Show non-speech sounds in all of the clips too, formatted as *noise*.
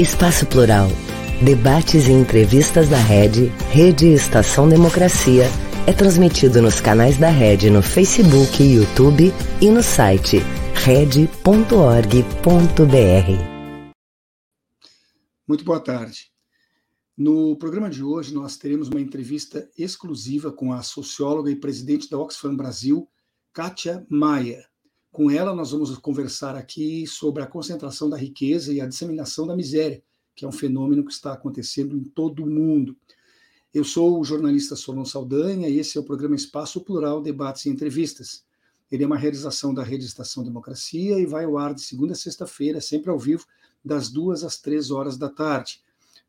Espaço Plural. Debates e entrevistas da Rede, Rede Estação Democracia, é transmitido nos canais da Rede no Facebook YouTube e no site rede.org.br. Muito boa tarde. No programa de hoje, nós teremos uma entrevista exclusiva com a socióloga e presidente da Oxfam Brasil, Kátia Maia. Com ela, nós vamos conversar aqui sobre a concentração da riqueza e a disseminação da miséria, que é um fenômeno que está acontecendo em todo o mundo. Eu sou o jornalista Solon Saldanha e esse é o programa Espaço Plural Debates e Entrevistas. Ele é uma realização da Rede Estação Democracia e vai ao ar de segunda a sexta-feira, sempre ao vivo, das duas às três horas da tarde.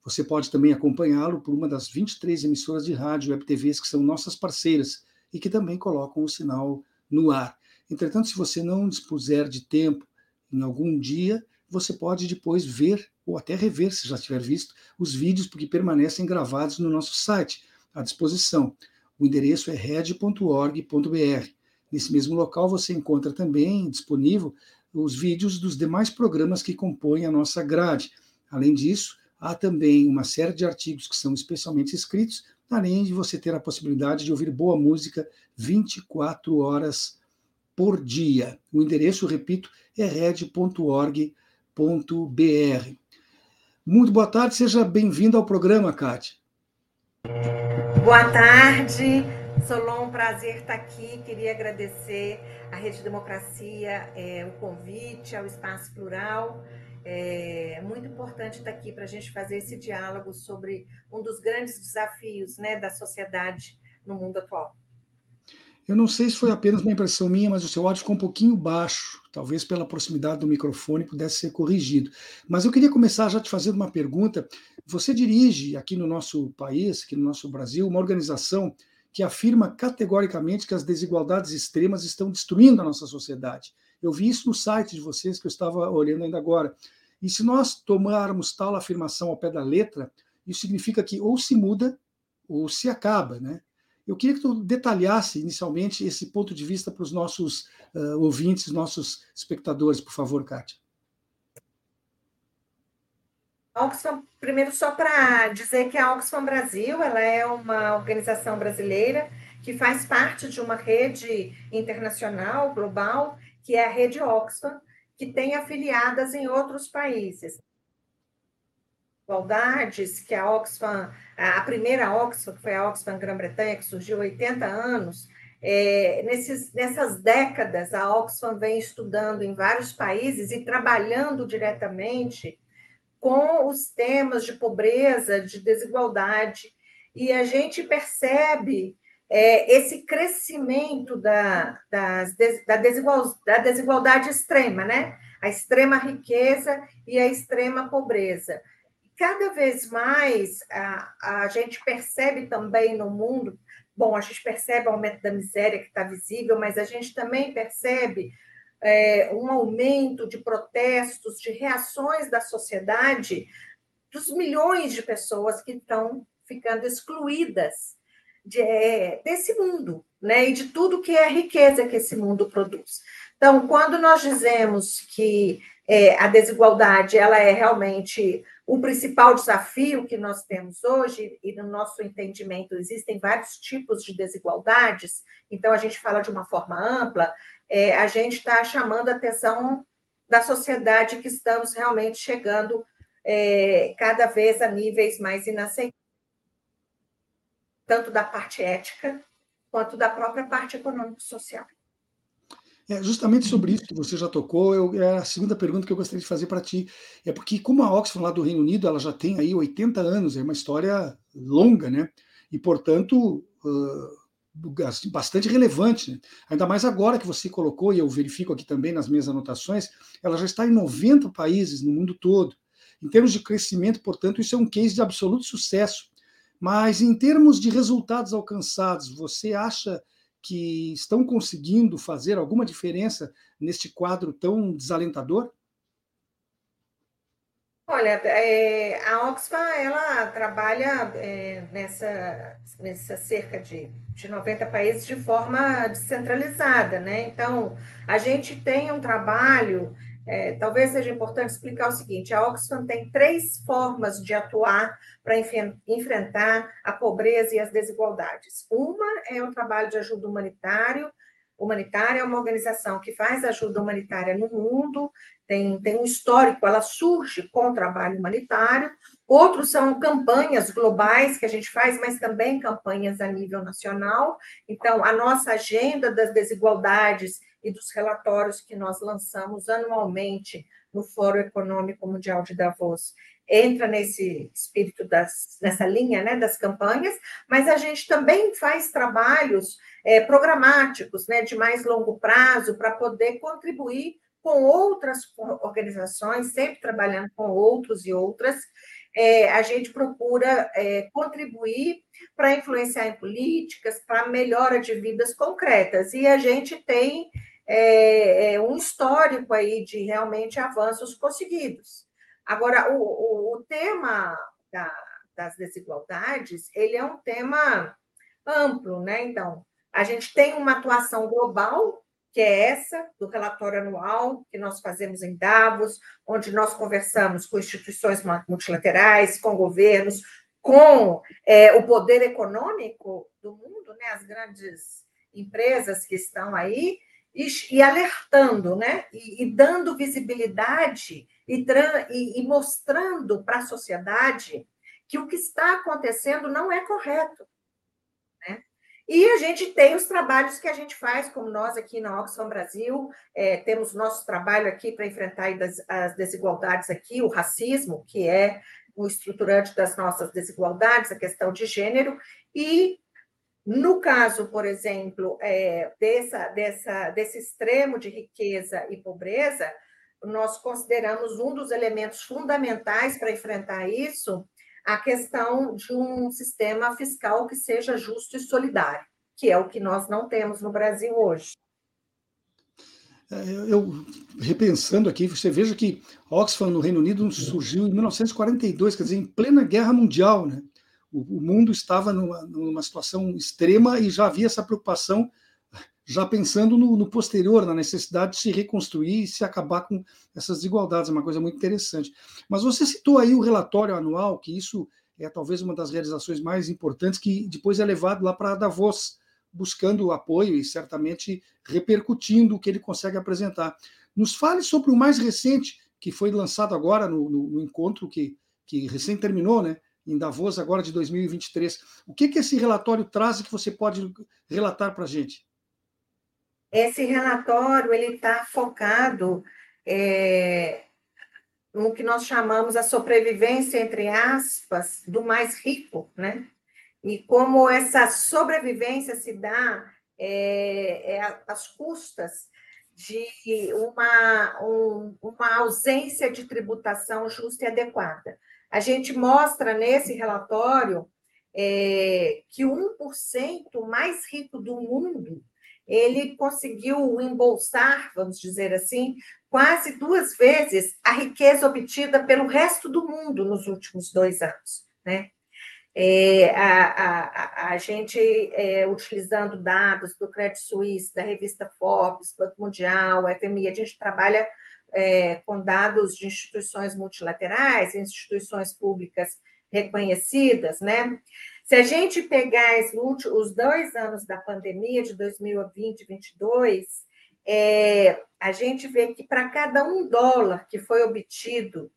Você pode também acompanhá-lo por uma das 23 emissoras de rádio e web TVs que são nossas parceiras e que também colocam o sinal no ar. Entretanto, se você não dispuser de tempo em algum dia, você pode depois ver ou até rever, se já tiver visto, os vídeos, porque permanecem gravados no nosso site, à disposição. O endereço é red.org.br. Nesse mesmo local você encontra também disponível os vídeos dos demais programas que compõem a nossa grade. Além disso, há também uma série de artigos que são especialmente escritos, além de você ter a possibilidade de ouvir boa música 24 horas por dia. O endereço, repito, é red.org.br. Muito boa tarde, seja bem-vindo ao programa, Kátia. Boa tarde, Solon, um prazer estar aqui. Queria agradecer à Rede Democracia é, o convite ao Espaço Plural. É muito importante estar aqui para a gente fazer esse diálogo sobre um dos grandes desafios né, da sociedade no mundo atual. Eu não sei se foi apenas uma impressão minha, mas o seu áudio ficou um pouquinho baixo, talvez pela proximidade do microfone pudesse ser corrigido. Mas eu queria começar já te fazendo uma pergunta. Você dirige aqui no nosso país, aqui no nosso Brasil, uma organização que afirma categoricamente que as desigualdades extremas estão destruindo a nossa sociedade. Eu vi isso no site de vocês que eu estava olhando ainda agora. E se nós tomarmos tal afirmação ao pé da letra, isso significa que ou se muda ou se acaba, né? Eu queria que tu detalhasse inicialmente esse ponto de vista para os nossos uh, ouvintes, nossos espectadores, por favor, Kátia. Oxfam, primeiro só para dizer que a Oxfam Brasil ela é uma organização brasileira que faz parte de uma rede internacional, global, que é a rede Oxfam, que tem afiliadas em outros países desigualdades que a Oxfam, a primeira Oxfam, que foi a Oxfam Grã-Bretanha, que surgiu há 80 anos, é, nesses, nessas décadas, a Oxfam vem estudando em vários países e trabalhando diretamente com os temas de pobreza, de desigualdade, e a gente percebe é, esse crescimento da, das, da, desigual, da desigualdade extrema, né? A extrema riqueza e a extrema pobreza cada vez mais a, a gente percebe também no mundo, bom, a gente percebe o aumento da miséria que está visível, mas a gente também percebe é, um aumento de protestos, de reações da sociedade, dos milhões de pessoas que estão ficando excluídas de, é, desse mundo, né? E de tudo que é a riqueza que esse mundo produz. Então, quando nós dizemos que é, a desigualdade ela é realmente o principal desafio que nós temos hoje, e no nosso entendimento existem vários tipos de desigualdades, então a gente fala de uma forma ampla, é, a gente está chamando a atenção da sociedade que estamos realmente chegando é, cada vez a níveis mais inaceitáveis, tanto da parte ética quanto da própria parte econômico-social. É, justamente sobre isso que você já tocou, eu, é a segunda pergunta que eu gostaria de fazer para ti. É porque, como a Oxfam lá do Reino Unido, ela já tem aí 80 anos, é uma história longa, né? E, portanto, uh, bastante relevante. Né? Ainda mais agora que você colocou, e eu verifico aqui também nas minhas anotações, ela já está em 90 países no mundo todo. Em termos de crescimento, portanto, isso é um case de absoluto sucesso. Mas, em termos de resultados alcançados, você acha que estão conseguindo fazer alguma diferença neste quadro tão desalentador? Olha, é, a Oxfam ela trabalha é, nessa, nessa cerca de, de 90 países de forma descentralizada, né? Então, a gente tem um trabalho é, talvez seja importante explicar o seguinte: a Oxfam tem três formas de atuar para enfrentar a pobreza e as desigualdades. Uma é o trabalho de ajuda humanitário. Humanitária é uma organização que faz ajuda humanitária no mundo, tem, tem um histórico, ela surge com o trabalho humanitário. Outros são campanhas globais que a gente faz, mas também campanhas a nível nacional. Então, a nossa agenda das desigualdades e dos relatórios que nós lançamos anualmente no Fórum Econômico Mundial de Davos entra nesse espírito das, nessa linha né, das campanhas, mas a gente também faz trabalhos é, programáticos, né, de mais longo prazo, para poder contribuir com outras organizações, sempre trabalhando com outros e outras, é, a gente procura é, contribuir para influenciar em políticas, para melhora de vidas concretas. E a gente tem é, é, um histórico aí de realmente avanços conseguidos. Agora, o, o, o tema da, das desigualdades, ele é um tema amplo, né? Então, a gente tem uma atuação global, que é essa, do relatório anual que nós fazemos em Davos, onde nós conversamos com instituições multilaterais, com governos, com é, o poder econômico do mundo, né? as grandes empresas que estão aí, e, e alertando, né? E, e, dando visibilidade e, e mostrando para a sociedade que o que está acontecendo não é correto. Né? E a gente tem os trabalhos que a gente faz, como nós aqui na Oxfam Brasil, é, temos nosso trabalho aqui para enfrentar as desigualdades aqui, o racismo, que é o estruturante das nossas desigualdades, a questão de gênero, e no caso, por exemplo, é, dessa, dessa, desse extremo de riqueza e pobreza, nós consideramos um dos elementos fundamentais para enfrentar isso a questão de um sistema fiscal que seja justo e solidário, que é o que nós não temos no Brasil hoje. É, eu, repensando aqui, você veja que Oxfam, no Reino Unido, surgiu em 1942, quer dizer, em plena Guerra Mundial, né? O, o mundo estava numa, numa, situação extrema e já havia essa preocupação, já pensando no, no, posterior, na necessidade de se reconstruir e se acabar com essas desigualdades, é uma coisa muito interessante. Mas você citou aí o relatório anual, que isso é talvez uma das realizações mais importantes, que depois é levado lá para Davos, buscando apoio e certamente repercutindo o que ele consegue apresentar. Nos fale sobre o mais recente, que foi lançado agora no, no, no encontro que, que recém terminou, né? Em Davos agora de 2023. O que, que esse relatório traz que você pode relatar para a gente? Esse relatório ele está focado é, no que nós chamamos a sobrevivência entre aspas do mais rico, né? E como essa sobrevivência se dá é, é às custas de uma, um, uma ausência de tributação justa e adequada. A gente mostra nesse relatório é, que o 1% mais rico do mundo ele conseguiu embolsar, vamos dizer assim, quase duas vezes a riqueza obtida pelo resto do mundo nos últimos dois anos, né? É, a, a, a, gente, é, utilizando dados do Credit Suisse, da revista Forbes, Banco Mundial, FMI, a gente trabalha é, com dados de instituições multilaterais, instituições públicas reconhecidas, né? Se a gente pegar os dois anos da pandemia, de 2020 e 2022, é, a gente vê que para cada um dólar que foi obtido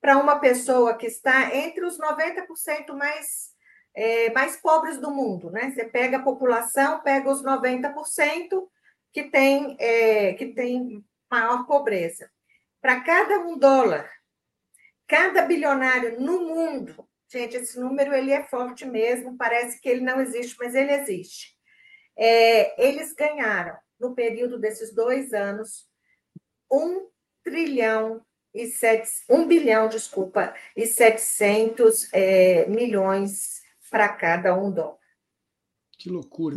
para uma pessoa que está entre os 90% mais, é, mais pobres do mundo, né? Você pega a população, pega os 90% que tem, é, que tem maior pobreza para cada um dólar, cada bilionário no mundo, gente, esse número ele é forte mesmo, parece que ele não existe, mas ele existe. É, eles ganharam, no período desses dois anos, um trilhão e sete, um bilhão, desculpa, e 700 é, milhões para cada um dólar. Que loucura.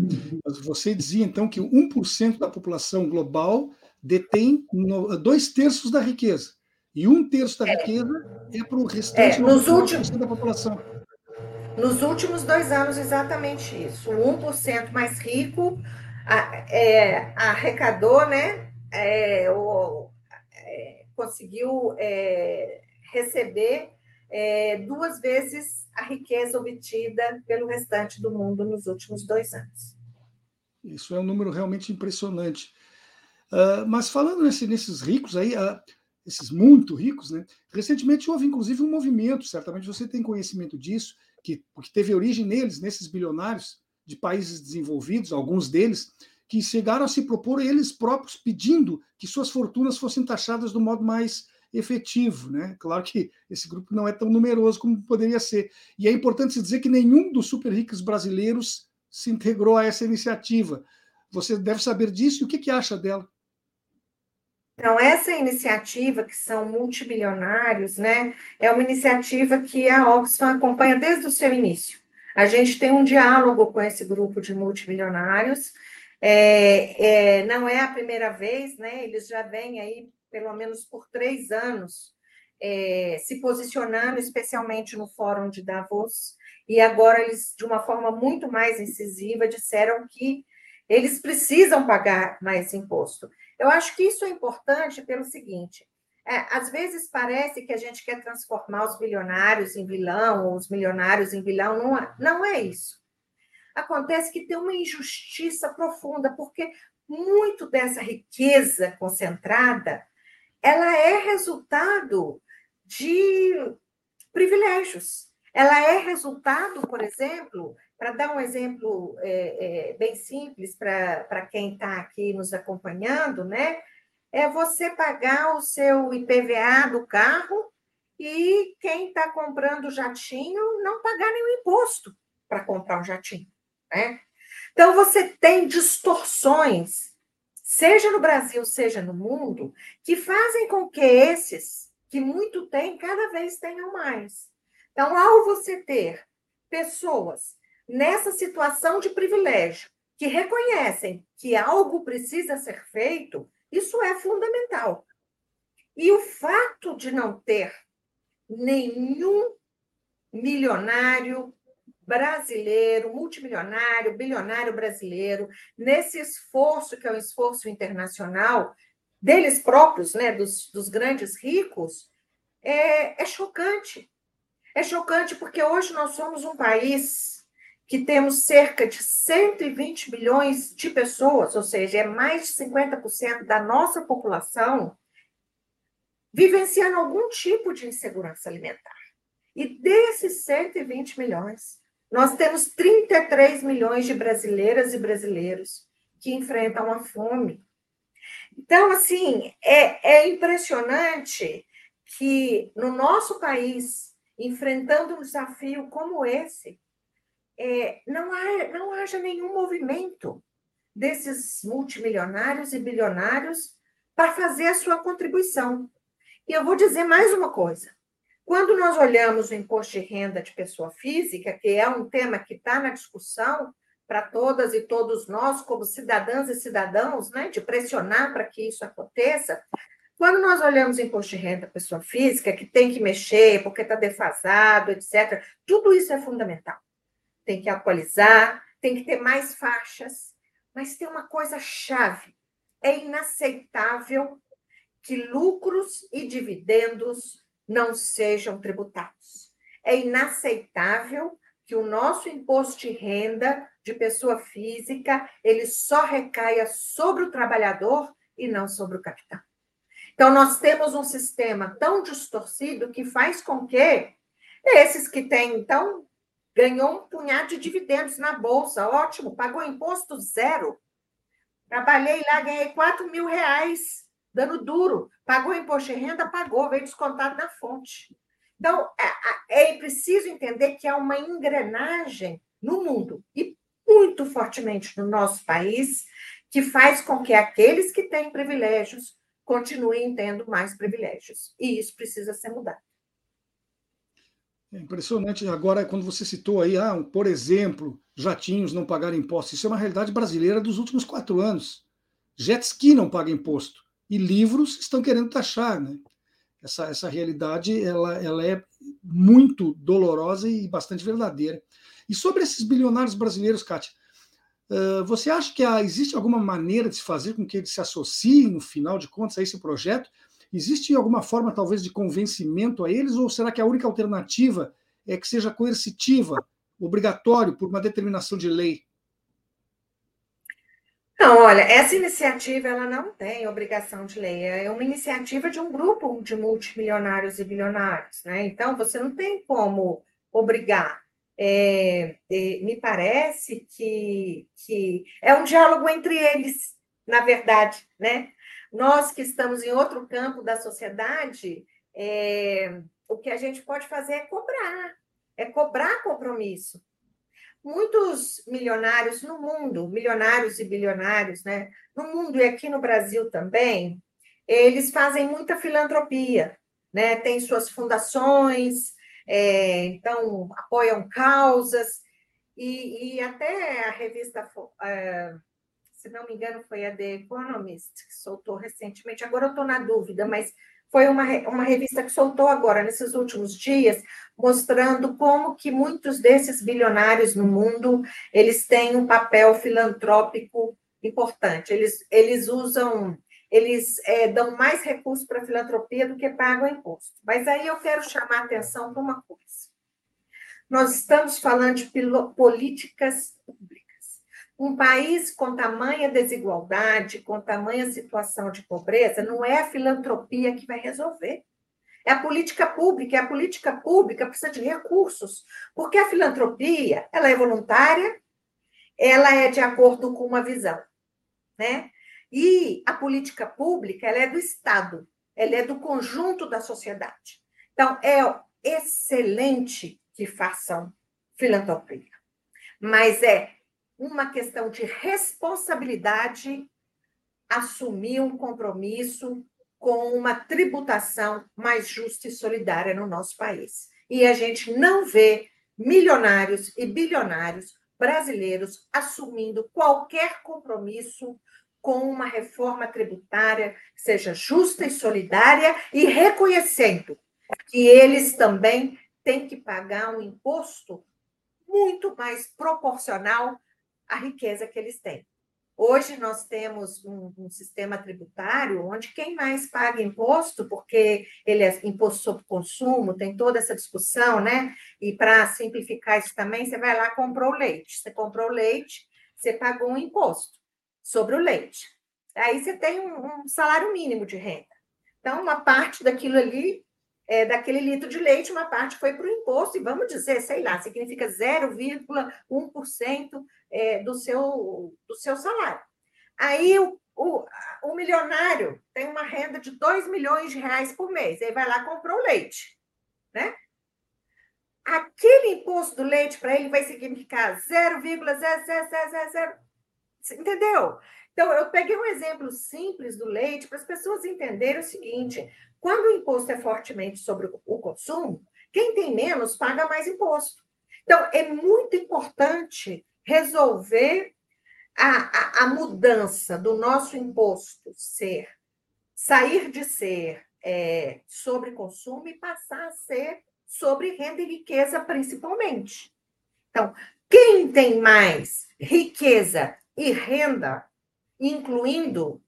Você dizia, então, que 1% da população global detém dois terços da riqueza. E um terço da é. riqueza é para o restante é, nos últimos, da população. Nos últimos dois anos, exatamente isso. O 1% mais rico a, é, arrecadou, né? É, o, é, conseguiu receber duas vezes a riqueza obtida pelo restante do mundo nos últimos dois anos. Isso é um número realmente impressionante. Uh, mas falando nesse, nesses ricos aí, uh, esses muito ricos, né? Recentemente houve inclusive um movimento, certamente você tem conhecimento disso, que, que teve origem neles, nesses bilionários de países desenvolvidos, alguns deles, que chegaram a se propor eles próprios pedindo que suas fortunas fossem taxadas do modo mais efetivo. Né? Claro que esse grupo não é tão numeroso como poderia ser. E é importante se dizer que nenhum dos super ricos brasileiros se integrou a essa iniciativa. Você deve saber disso e o que, que acha dela? Então, essa iniciativa, que são multimilionários, né, é uma iniciativa que a Oxfam acompanha desde o seu início. A gente tem um diálogo com esse grupo de multimilionários. É, é, não é a primeira vez, né? Eles já vêm aí pelo menos por três anos, é, se posicionando, especialmente no Fórum de Davos, e agora eles, de uma forma muito mais incisiva, disseram que eles precisam pagar mais imposto. Eu acho que isso é importante pelo seguinte: é, às vezes parece que a gente quer transformar os bilionários em vilão, ou os milionários em vilão, não é, não é isso. Acontece que tem uma injustiça profunda, porque muito dessa riqueza concentrada ela é resultado de privilégios. Ela é resultado, por exemplo, para dar um exemplo é, é, bem simples para quem está aqui nos acompanhando, né? É você pagar o seu IPVA do carro e quem está comprando jatinho não pagar nenhum imposto para comprar um jatinho, né? Então você tem distorções seja no Brasil, seja no mundo, que fazem com que esses que muito têm, cada vez tenham mais. Então, ao você ter pessoas nessa situação de privilégio, que reconhecem que algo precisa ser feito, isso é fundamental. E o fato de não ter nenhum milionário, brasileiro, multimilionário, bilionário brasileiro, nesse esforço que é um esforço internacional deles próprios, né, dos, dos grandes ricos, é, é chocante. É chocante porque hoje nós somos um país que temos cerca de 120 milhões de pessoas, ou seja, é mais de 50% da nossa população vivenciando algum tipo de insegurança alimentar. E desses 120 milhões, nós temos 33 milhões de brasileiras e brasileiros que enfrentam a fome. Então, assim, é, é impressionante que no nosso país, enfrentando um desafio como esse, é, não, há, não haja nenhum movimento desses multimilionários e bilionários para fazer a sua contribuição. E eu vou dizer mais uma coisa: quando nós olhamos o imposto de renda de pessoa física, que é um tema que está na discussão para todas e todos nós, como cidadãs e cidadãos, né, de pressionar para que isso aconteça, quando nós olhamos o imposto de renda pessoa física, que tem que mexer porque está defasado, etc., tudo isso é fundamental. Tem que atualizar, tem que ter mais faixas, mas tem uma coisa chave: é inaceitável que lucros e dividendos não sejam tributados. É inaceitável que o nosso imposto de renda de pessoa física ele só recaia sobre o trabalhador e não sobre o capital. Então nós temos um sistema tão distorcido que faz com que esses que têm então ganhou um punhado de dividendos na bolsa, ótimo, pagou imposto zero. Trabalhei lá, ganhei 4 mil reais dando duro. Pagou imposto de renda? Pagou, veio descontado na fonte. Então, é, é preciso entender que há uma engrenagem no mundo, e muito fortemente no nosso país, que faz com que aqueles que têm privilégios continuem tendo mais privilégios. E isso precisa ser mudado. É impressionante. Agora, quando você citou aí, ah, por exemplo, jatinhos não pagar imposto, isso é uma realidade brasileira dos últimos quatro anos. Jet ski não paga imposto e livros estão querendo taxar, né? Essa, essa realidade ela, ela é muito dolorosa e bastante verdadeira. E sobre esses bilionários brasileiros, Kátia, uh, você acha que existe alguma maneira de se fazer com que eles se associem, no final de contas, a esse projeto? Existe alguma forma, talvez, de convencimento a eles, ou será que a única alternativa é que seja coercitiva, obrigatório, por uma determinação de lei? Não, olha, essa iniciativa ela não tem obrigação de lei, é uma iniciativa de um grupo de multimilionários e bilionários, né? Então você não tem como obrigar. É, é, me parece que, que é um diálogo entre eles, na verdade, né? Nós que estamos em outro campo da sociedade, é, o que a gente pode fazer é cobrar, é cobrar compromisso muitos milionários no mundo, milionários e bilionários, né? No mundo e aqui no Brasil também, eles fazem muita filantropia, né? Tem suas fundações, é, então apoiam causas e, e, até a revista, é, se não me engano, foi a The Economist que soltou recentemente. Agora eu estou na dúvida, mas foi uma, uma revista que soltou agora, nesses últimos dias, mostrando como que muitos desses bilionários no mundo, eles têm um papel filantrópico importante. Eles, eles usam, eles é, dão mais recursos para a filantropia do que pagam imposto. Mas aí eu quero chamar a atenção para uma coisa. Nós estamos falando de políticas públicas. Um país com tamanha desigualdade, com tamanha situação de pobreza, não é a filantropia que vai resolver. É a política pública, e a política pública precisa de recursos, porque a filantropia, ela é voluntária, ela é de acordo com uma visão, né? E a política pública, ela é do Estado, ela é do conjunto da sociedade. Então, é excelente que façam filantropia, mas é uma questão de responsabilidade assumir um compromisso com uma tributação mais justa e solidária no nosso país. E a gente não vê milionários e bilionários brasileiros assumindo qualquer compromisso com uma reforma tributária que seja justa e solidária e reconhecendo que eles também têm que pagar um imposto muito mais proporcional a riqueza que eles têm. Hoje nós temos um, um, sistema tributário onde quem mais paga imposto, porque ele é imposto sobre consumo, tem toda essa discussão, né? E para simplificar isso também, você vai lá comprou leite. Você comprou leite, você pagou um imposto sobre o leite. Aí você tem um, um salário mínimo de renda. Então, uma parte daquilo ali é, daquele litro de leite, uma parte foi para o imposto, e vamos dizer, sei lá, significa 0,1% é, do, seu, do seu salário. Aí o, o, o milionário tem uma renda de 2 milhões de reais por mês, aí vai lá e comprou leite, né? Aquele imposto do leite para ele vai significar 0,0000, entendeu? Então, eu peguei um exemplo simples do leite para as pessoas entenderem o seguinte: quando o imposto é fortemente sobre o consumo, quem tem menos paga mais imposto. Então, é muito importante resolver a, a, a mudança do nosso imposto ser, sair de ser é, sobre consumo e passar a ser sobre renda e riqueza, principalmente. Então, quem tem mais riqueza e renda, incluindo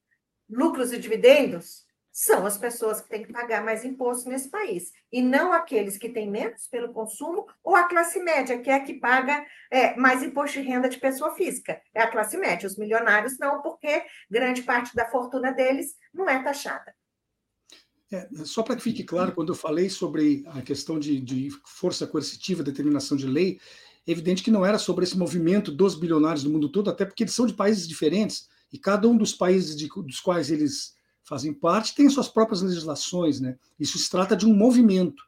lucros e dividendos, são as pessoas que têm que pagar mais imposto nesse país, e não aqueles que têm menos pelo consumo, ou a classe média, que é a que paga é, mais imposto de renda de pessoa física. É a classe média. Os milionários não, porque grande parte da fortuna deles não é taxada. É, só para que fique claro, quando eu falei sobre a questão de, de força coercitiva, determinação de lei, é evidente que não era sobre esse movimento dos bilionários do mundo todo, até porque eles são de países diferentes, e cada um dos países de, dos quais eles fazem parte, têm suas próprias legislações, né? Isso se trata de um movimento.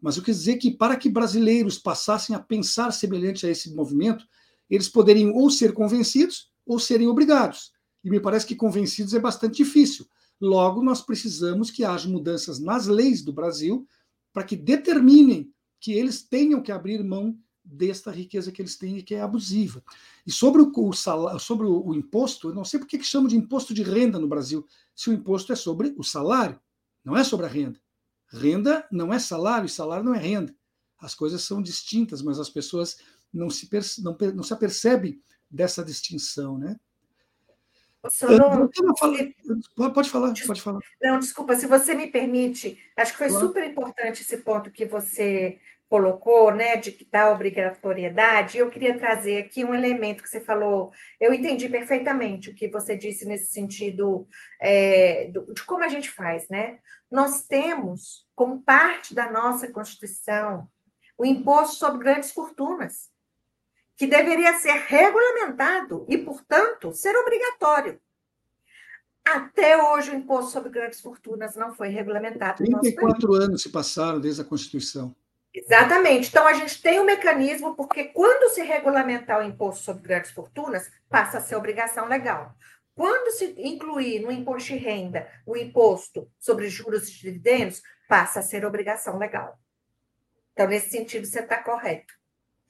Mas eu quis dizer que para que brasileiros passassem a pensar semelhante a esse movimento, eles poderiam ou ser convencidos ou serem obrigados. E me parece que convencidos é bastante difícil. Logo, nós precisamos que haja mudanças nas leis do Brasil para que determinem que eles tenham que abrir mão desta riqueza que eles têm e que é abusiva. E sobre o, salário, sobre o, o imposto, eu não sei por que chamam de imposto de renda no Brasil, se o imposto é sobre o salário, não é sobre a renda. Renda não é salário, e salário não é renda. As coisas são distintas, mas as pessoas não se, não, não se apercebem dessa distinção. Né? Não, pode falar, pode falar. Não, desculpa, se você me permite, acho que foi claro. super importante esse ponto que você colocou, né, de que dá obrigatoriedade, eu queria trazer aqui um elemento que você falou, eu entendi perfeitamente o que você disse nesse sentido é, de como a gente faz, né? Nós temos, como parte da nossa Constituição, o imposto sobre grandes fortunas, que deveria ser regulamentado e, portanto, ser obrigatório. Até hoje, o imposto sobre grandes fortunas não foi regulamentado. 34 anos se passaram desde a Constituição. Exatamente. Então, a gente tem um mecanismo, porque quando se regulamentar o imposto sobre grandes fortunas, passa a ser obrigação legal. Quando se incluir no imposto de renda o imposto sobre juros e dividendos, passa a ser obrigação legal. Então, nesse sentido, você está correto.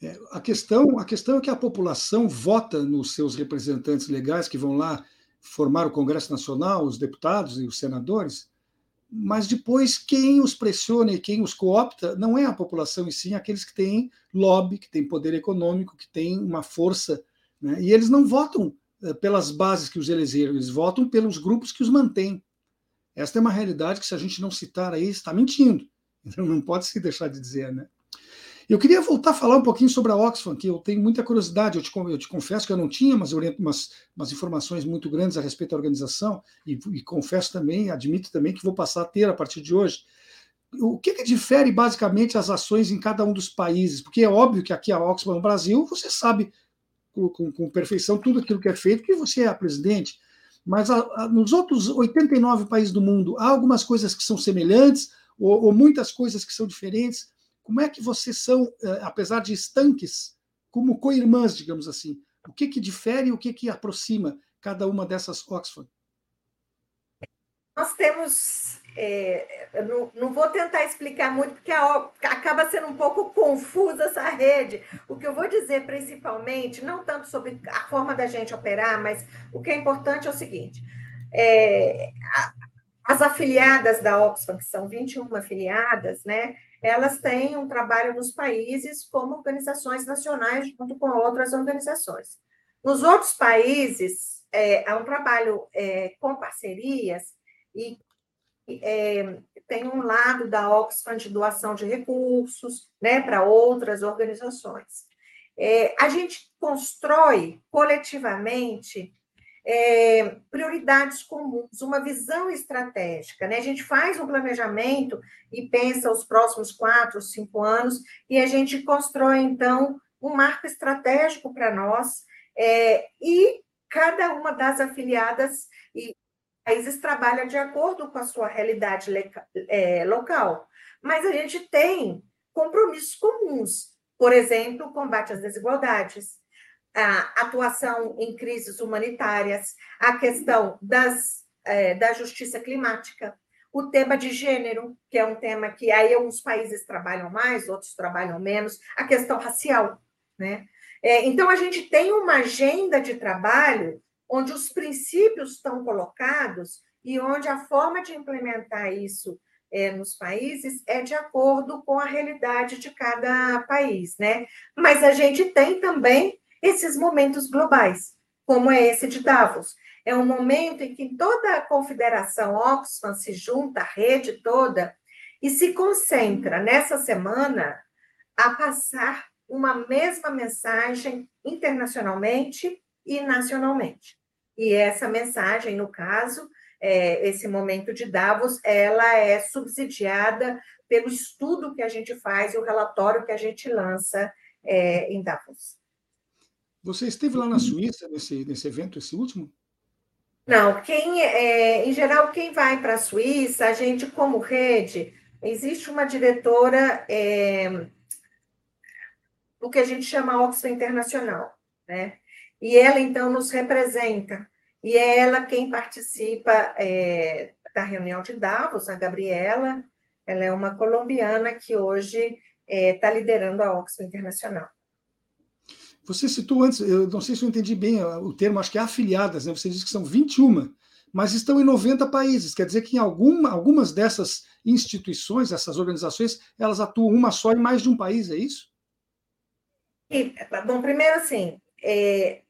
É, a, questão, a questão é que a população vota nos seus representantes legais que vão lá formar o Congresso Nacional, os deputados e os senadores, mas depois quem os pressiona e quem os coopta não é a população, e sim aqueles que têm lobby, que têm poder econômico, que têm uma força. Né? E eles não votam eh, pelas bases que os elegeram, eles votam pelos grupos que os mantêm. Esta é uma realidade que, se a gente não citar aí, está mentindo. Então, não pode se deixar de dizer, né? Eu queria voltar a falar um pouquinho sobre a Oxfam, que eu tenho muita curiosidade. Eu te, eu te confesso que eu não tinha mas umas, umas informações muito grandes a respeito da organização, e, e, confesso também, admito também que vou passar a ter a partir de hoje. O que, que difere basicamente as ações em cada um dos países? Porque é óbvio que aqui a Oxfam no Brasil, você sabe com, com, com perfeição tudo aquilo que é feito, porque você é a presidente. Mas a, a, nos outros 89 países do mundo, há algumas coisas que são semelhantes, ou, ou muitas coisas que são diferentes como é que vocês são, eh, apesar de estanques, como co-irmãs, digamos assim? O que, que difere e o que, que aproxima cada uma dessas Oxford? Nós temos. É, não, não, vou tentar explicar muito, porque acaba sendo um pouco confusa essa rede. O que eu vou dizer principalmente, não tanto sobre a forma da gente operar, mas o que é importante é o seguinte: é, as afiliadas da Oxfam, que são 21 afiliadas, né? Elas têm um trabalho nos países como organizações nacionais, junto com outras organizações. Nos outros países, é, há um trabalho é, com parcerias e é, tem um lado da Oxfam de doação de recursos né, para outras organizações. É, a gente constrói coletivamente é, prioridades comuns, uma visão estratégica. Né? A gente faz um planejamento e pensa os próximos quatro, cinco anos, e a gente constrói, então, um marco estratégico para nós, é, e cada uma das afiliadas e países trabalha de acordo com a sua realidade é, local. Mas a gente tem compromissos comuns, por exemplo, combate às desigualdades, a atuação em crises humanitárias, a questão das, é, da justiça climática, o tema de gênero, que é um tema que aí uns países trabalham mais, outros trabalham menos, a questão racial, né? É, então, a gente tem uma agenda de trabalho onde os princípios estão colocados e onde a forma de implementar isso é, nos países é de acordo com a realidade de cada país, né? Mas a gente tem também esses momentos globais, como é esse de Davos. É um momento em que toda a confederação Oxfam se junta, a rede toda, e se concentra nessa semana a passar uma mesma mensagem internacionalmente e nacionalmente. E essa mensagem, no caso, é, esse momento de Davos, ela é subsidiada pelo estudo que a gente faz e o relatório que a gente lança é, em Davos. Você esteve lá na Suíça nesse, nesse evento, esse último? Não, quem é, em geral, quem vai para a Suíça, a gente, como rede, existe uma diretora é, o que a gente chama Oxfam Internacional, né? E ela, então, nos representa. E é ela quem participa é, da reunião de Davos, a Gabriela. Ela é uma colombiana que hoje está é, liderando a Oxfam Internacional. Você citou antes, eu não sei se eu entendi bem o termo, acho que é afiliadas, né? Você disse que são 21, mas estão em 90 países. Quer dizer que em alguma, algumas dessas instituições, essas organizações, elas atuam uma só em mais de um país, é isso? E, bom, primeiro assim, é,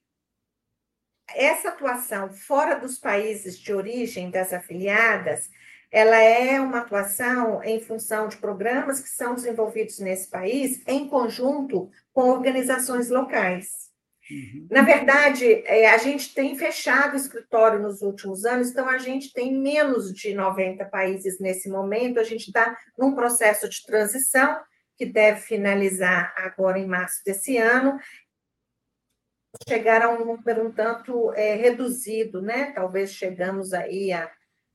essa atuação fora dos países de origem das afiliadas, ela é uma atuação em função de programas que são desenvolvidos nesse país em conjunto com organizações locais. Uhum. Na verdade, é, a gente tem fechado o escritório nos últimos anos, então a gente tem menos de 90 países nesse momento, a gente está num processo de transição que deve finalizar agora em março desse ano, chegar a um número um tanto é, reduzido, né? Talvez chegamos aí a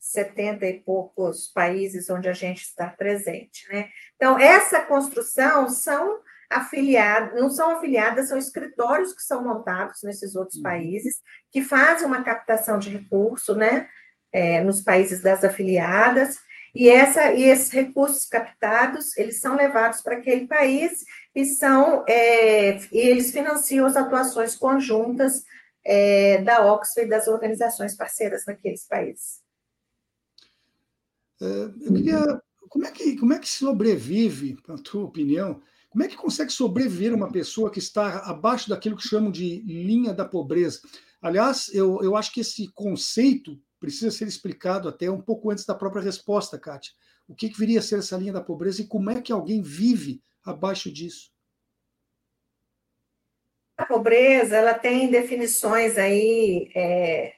70 e poucos países onde a gente está presente, né? Então, essa construção são afiliadas, não são afiliadas, são escritórios que são montados nesses outros uhum. países, que fazem uma captação de recurso, né? É, nos países das afiliadas, e, essa, e esses recursos captados, eles são levados para aquele país e são é, e eles financiam as atuações conjuntas é, da Oxford e das organizações parceiras naqueles países. Eu queria, como é que como é que sobrevive, na tua opinião, como é que consegue sobreviver uma pessoa que está abaixo daquilo que chamam de linha da pobreza? Aliás, eu, eu acho que esse conceito precisa ser explicado até um pouco antes da própria resposta, Kátia. O que, que viria a ser essa linha da pobreza e como é que alguém vive abaixo disso? A pobreza ela tem definições aí é,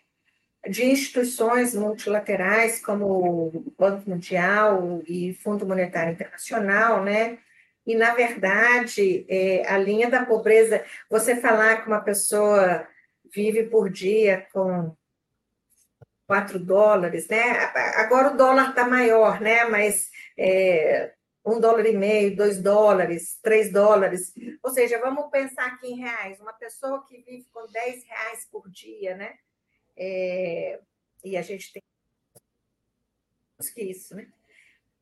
de instituições multilaterais como o Banco Mundial e Fundo Monetário Internacional, né? E na verdade é, a linha da pobreza, você falar que uma pessoa vive por dia com 4 dólares, né? Agora o dólar está maior, né? Mas é, um dólar e meio, dois dólares, três dólares. Ou seja, vamos pensar aqui em reais. Uma pessoa que vive com 10 reais por dia, né? É, e a gente tem que isso, né?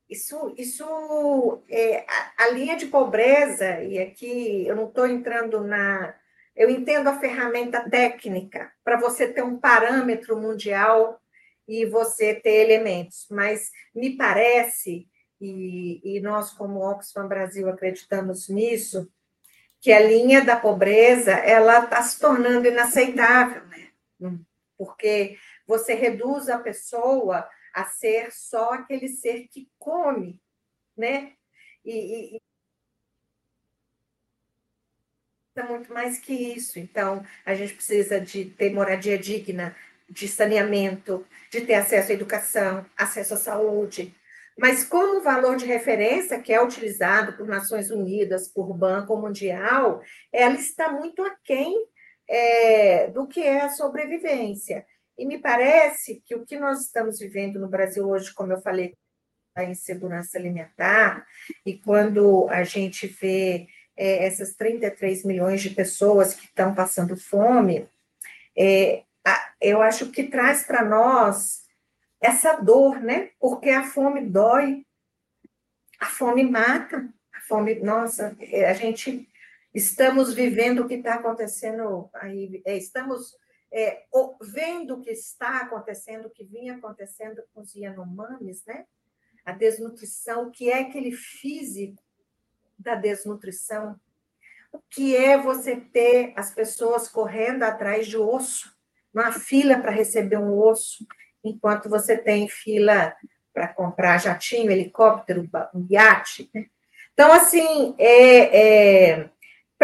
Isso, isso é, a, a linha de pobreza, e aqui eu não estou entrando na, eu entendo a ferramenta técnica para você ter um parâmetro mundial e você ter elementos, mas me parece, e, e nós, como Oxfam Brasil, acreditamos nisso, que a linha da pobreza ela está se tornando inaceitável, né? Porque você reduz a pessoa a ser só aquele ser que come, né? E, e, é muito mais que isso. Então, a gente precisa de ter moradia digna, de saneamento, de ter acesso à educação, acesso à saúde. Mas como valor de referência que é utilizado por Nações Unidas, por Banco Mundial, ela está muito aquém é, do que é a sobrevivência. E me parece que o que nós estamos vivendo no Brasil hoje, como eu falei, a insegurança alimentar, e quando a gente vê é, essas 33 milhões de pessoas que estão passando fome, é, eu acho que traz para nós essa dor, né? Porque a fome dói, a fome mata, a fome, nossa, é, a gente estamos vivendo o que está acontecendo aí, é, estamos é, vendo o que está acontecendo, o que vinha acontecendo com os Yanomamis, né? A desnutrição, o que é aquele físico da desnutrição, o que é você ter as pessoas correndo atrás de osso, numa fila para receber um osso, enquanto você tem fila para comprar jatinho, helicóptero, um iate. Né? Então, assim, é, é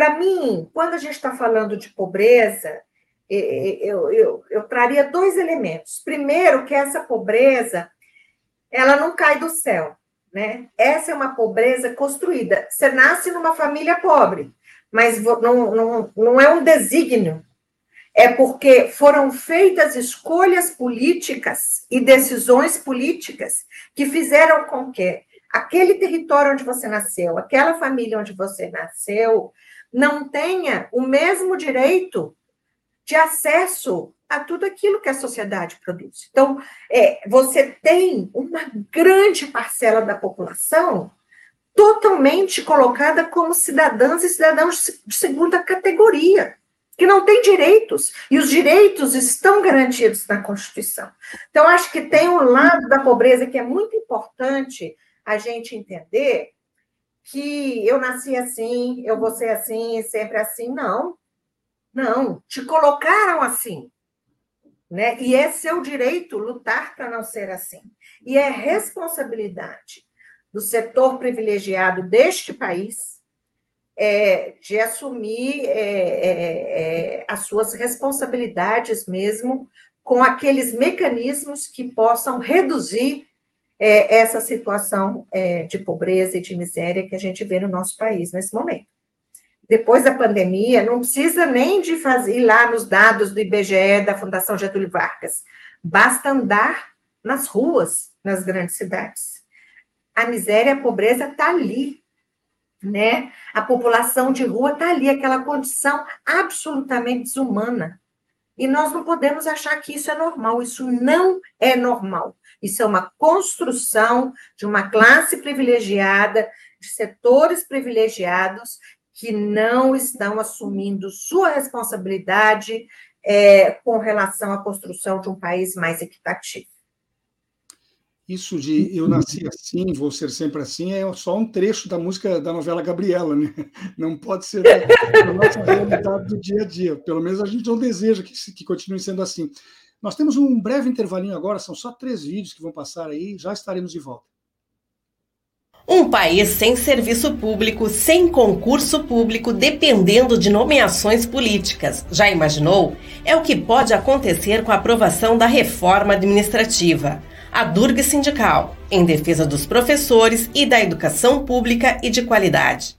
para mim, quando a gente está falando de pobreza, eu, eu, eu traria dois elementos. Primeiro, que essa pobreza, ela não cai do céu, né? Essa é uma pobreza construída. Você nasce numa família pobre, mas não, não, não é um desígnio é porque foram feitas escolhas políticas e decisões políticas que fizeram com que aquele território onde você nasceu, aquela família onde você nasceu, não tenha o mesmo direito de acesso a tudo aquilo que a sociedade produz. Então, é, você tem uma grande parcela da população totalmente colocada como cidadãs e cidadãos de segunda categoria que não tem direitos, e os direitos estão garantidos na Constituição. Então, acho que tem um lado da pobreza que é muito importante a gente entender que eu nasci assim, eu vou ser assim, sempre assim. Não, não, te colocaram assim. né? E é seu direito lutar para não ser assim. E é responsabilidade do setor privilegiado deste país é, de assumir é, é, é, as suas responsabilidades mesmo com aqueles mecanismos que possam reduzir é, essa situação é, de pobreza e de miséria que a gente vê no nosso país nesse momento. Depois da pandemia, não precisa nem de fazer, ir lá nos dados do IBGE, da Fundação Getúlio Vargas. Basta andar nas ruas, nas grandes cidades. A miséria a pobreza está ali, né? A população de rua está ali, aquela condição absolutamente desumana. E nós não podemos achar que isso é normal, isso não é normal. Isso é uma construção de uma classe privilegiada, de setores privilegiados que não estão assumindo sua responsabilidade é, com relação à construção de um país mais equitativo. Isso de eu nasci assim, vou ser sempre assim, é só um trecho da música da novela Gabriela, né? Não pode ser a nossa realidade do dia a dia. Pelo menos a gente não deseja que, que continue sendo assim. Nós temos um breve intervalinho agora, são só três vídeos que vão passar aí, já estaremos de volta. Um país sem serviço público, sem concurso público, dependendo de nomeações políticas. Já imaginou? É o que pode acontecer com a aprovação da reforma administrativa. A Durga Sindical, em defesa dos professores e da educação pública e de qualidade.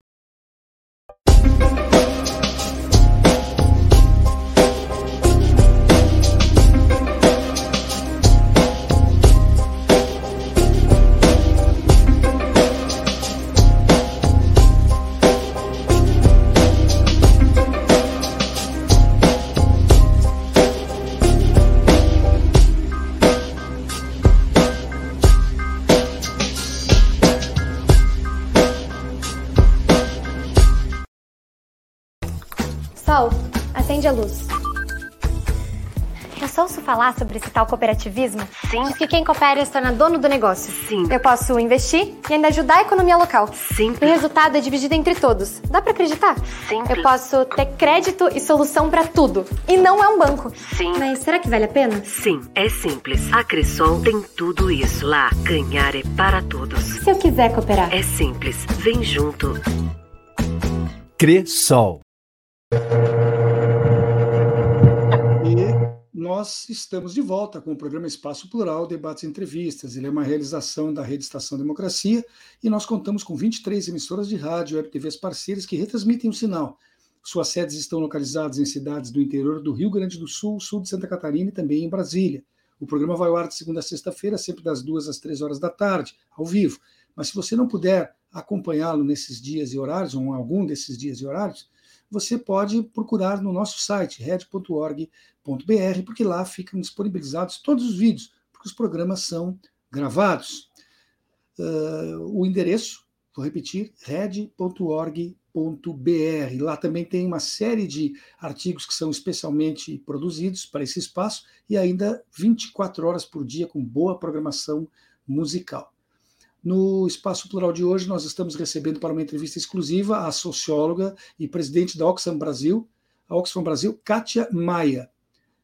Acende a luz. Eu só ouço falar sobre esse tal cooperativismo? Sim. Diz que quem coopera se torna dono do negócio. Sim. Eu posso investir e ainda ajudar a economia local. Sim. O resultado é dividido entre todos. Dá para acreditar? Sim. Eu posso ter crédito e solução para tudo. E não é um banco. Sim. Mas será que vale a pena? Sim, é simples. A Cressol tem tudo isso lá. Ganhar é para todos. Se eu quiser cooperar? É simples. Vem junto. Cressol. Nós estamos de volta com o programa Espaço Plural, Debates e Entrevistas. Ele é uma realização da Rede Estação Democracia e nós contamos com 23 emissoras de rádio e web TVs parceiras que retransmitem o sinal. Suas sedes estão localizadas em cidades do interior do Rio Grande do Sul, sul de Santa Catarina e também em Brasília. O programa vai ao ar de segunda a sexta-feira, sempre das duas às três horas da tarde, ao vivo. Mas se você não puder acompanhá-lo nesses dias e horários, ou em algum desses dias e horários, você pode procurar no nosso site, red.org.br, porque lá ficam disponibilizados todos os vídeos, porque os programas são gravados. Uh, o endereço, vou repetir, red.org.br. Lá também tem uma série de artigos que são especialmente produzidos para esse espaço e ainda 24 horas por dia com boa programação musical. No Espaço Plural de hoje, nós estamos recebendo para uma entrevista exclusiva a socióloga e presidente da Oxfam Brasil, a Oxfam Brasil, Kátia Maia.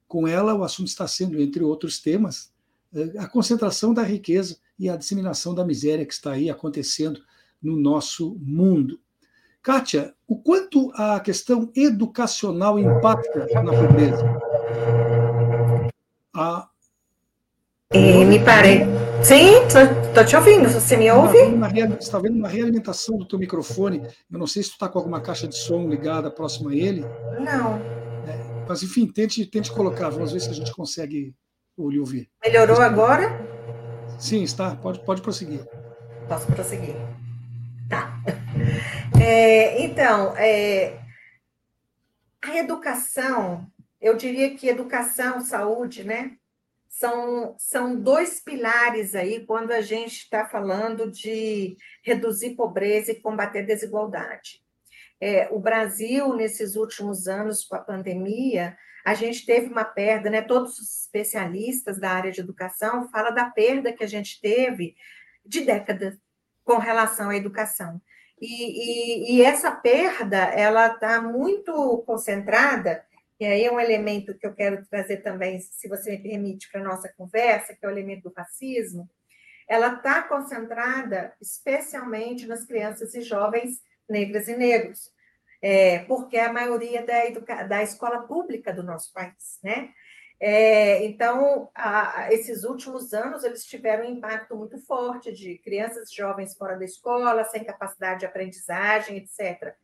Com ela, o assunto está sendo, entre outros temas, eh, a concentração da riqueza e a disseminação da miséria que está aí acontecendo no nosso mundo. Kátia, o quanto a questão educacional impacta na pobreza? A... E me parece Sim, estou te ouvindo. Você me ouve? Você está vendo uma realimentação do teu microfone. Eu não sei se tu está com alguma caixa de som ligada próxima a ele. Não. É, mas, enfim, tente, tente colocar. Vamos ver se a gente consegue lhe ouvir. Melhorou agora? Sim, está. Pode, pode prosseguir. Posso prosseguir. Tá. *laughs* É, então, é, a educação, eu diria que educação, saúde, né? São, são dois pilares aí quando a gente está falando de reduzir pobreza e combater desigualdade. É, o Brasil, nesses últimos anos, com a pandemia, a gente teve uma perda, né? Todos os especialistas da área de educação falam da perda que a gente teve de décadas com relação à educação. E, e, e essa perda, ela está muito concentrada e aí é um elemento que eu quero trazer também, se você me permite, para a nossa conversa, que é o elemento do racismo, ela está concentrada especialmente nas crianças e jovens negras e negros, é, porque é a maioria da, da escola pública do nosso país, né? É, então, a, esses últimos anos, eles tiveram um impacto muito forte de crianças e jovens fora da escola, sem capacidade de aprendizagem, etc.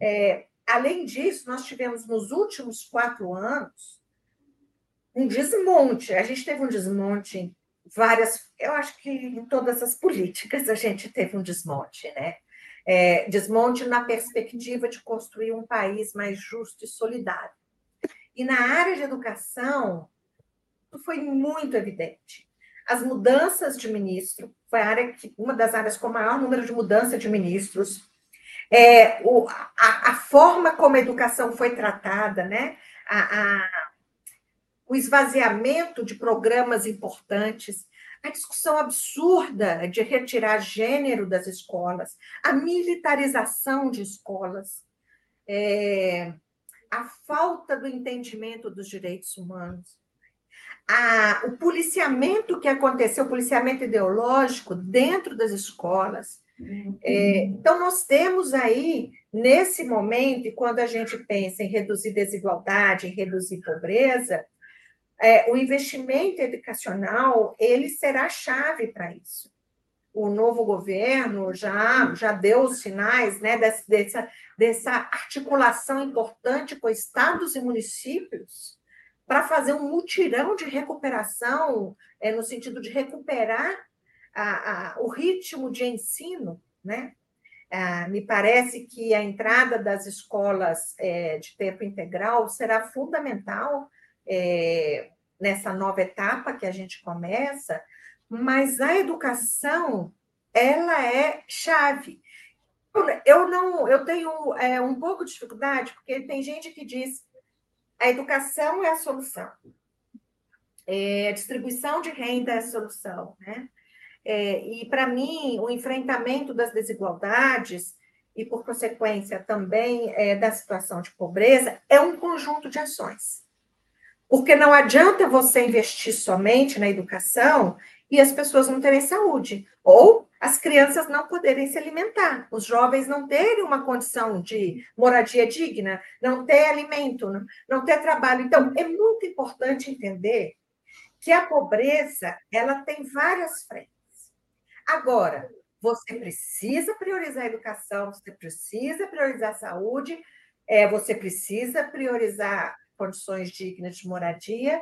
É, além disso, nós tivemos nos últimos quatro anos um desmonte. A gente teve um desmonte em várias, eu acho que em todas as políticas a gente teve um desmonte, né? É, desmonte na perspectiva de construir um país mais justo e solidário. E na área de educação, foi muito evidente. As mudanças de ministro, foi a área que, uma das áreas com maior número de mudança de ministros, é, o, a, a, forma como a educação foi tratada, né? A, a, o esvaziamento de programas importantes, a discussão absurda de retirar gênero das escolas, a militarização de escolas, é, a falta do entendimento dos direitos humanos, a, o policiamento que aconteceu, o policiamento ideológico dentro das escolas. É, então, nós temos aí, nesse momento, e quando a gente pensa em reduzir desigualdade, em reduzir pobreza, é, o investimento educacional ele será chave para isso. O novo governo já, já deu os sinais né, dessa, dessa, articulação importante com estados e municípios para fazer um mutirão de recuperação, é, no sentido de recuperar a, a, o ritmo de ensino. Né? Ah, me parece que a entrada das escolas é, de tempo integral será fundamental é, nessa nova etapa que a gente começa, mas a educação ela é chave. Eu não, eu tenho é, um pouco de dificuldade porque tem gente que diz a educação é a solução, é, a distribuição de renda é a solução, né? É, e para mim o enfrentamento das desigualdades e por consequência também é, da situação de pobreza é um conjunto de ações. Porque não adianta você investir somente na educação e as pessoas não terem saúde, ou as crianças não poderem se alimentar, os jovens não terem uma condição de moradia digna, não ter alimento, não ter trabalho. Então, é muito importante entender que a pobreza ela tem várias frentes. Agora, você precisa priorizar a educação, você precisa priorizar a saúde, é, você precisa priorizar condições dignas de moradia,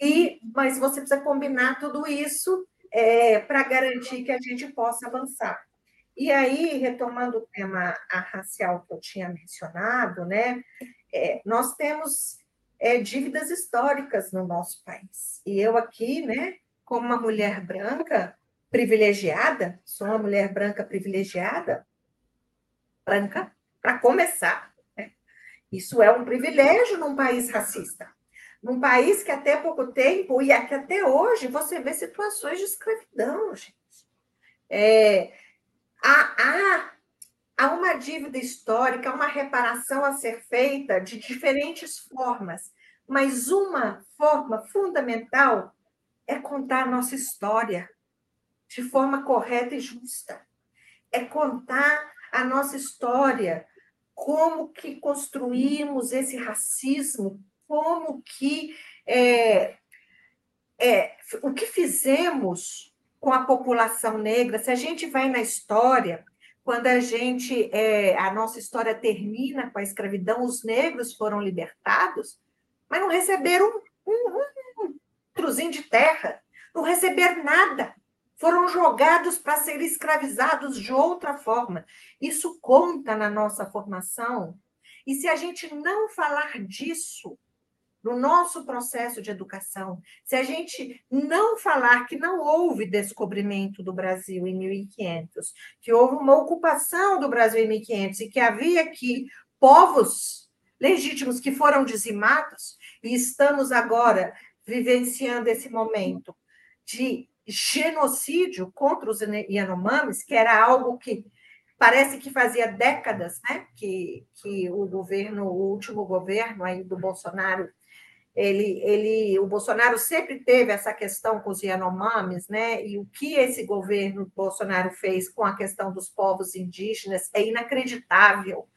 e, mas você precisa combinar tudo isso é, para garantir que a gente possa avançar. E aí, retomando o tema racial que eu tinha mencionado, né, é, nós temos é, dívidas históricas no nosso país. E eu aqui, né, como uma mulher branca privilegiada, sou uma mulher branca privilegiada, branca, para começar. Né? Isso é um privilégio num país racista num país que até pouco tempo e até hoje você vê situações de escravidão, gente. É, há, há, há uma dívida histórica, uma reparação a ser feita de diferentes formas, mas uma forma fundamental é contar a nossa história de forma correta e justa. É contar a nossa história, como que construímos esse racismo como que é, é, o que fizemos com a população negra, se a gente vai na história, quando a gente é, a nossa história termina com a escravidão, os negros foram libertados, mas não receberam um, um, um de terra, não receberam nada, foram jogados para serem escravizados de outra forma. Isso conta na nossa formação. E se a gente não falar disso, no nosso processo de educação, se a gente não falar que não houve descobrimento do Brasil em 1500, que houve uma ocupação do Brasil em 1500 e que havia aqui povos legítimos que foram dizimados, e estamos agora vivenciando esse momento de genocídio contra os Yanomamis, que era algo que Parece que fazia décadas né, que, que o governo, o último governo aí do Bolsonaro, ele, ele, o Bolsonaro sempre teve essa questão com os Yanomamis, né? E o que esse governo Bolsonaro fez com a questão dos povos indígenas é inacreditável,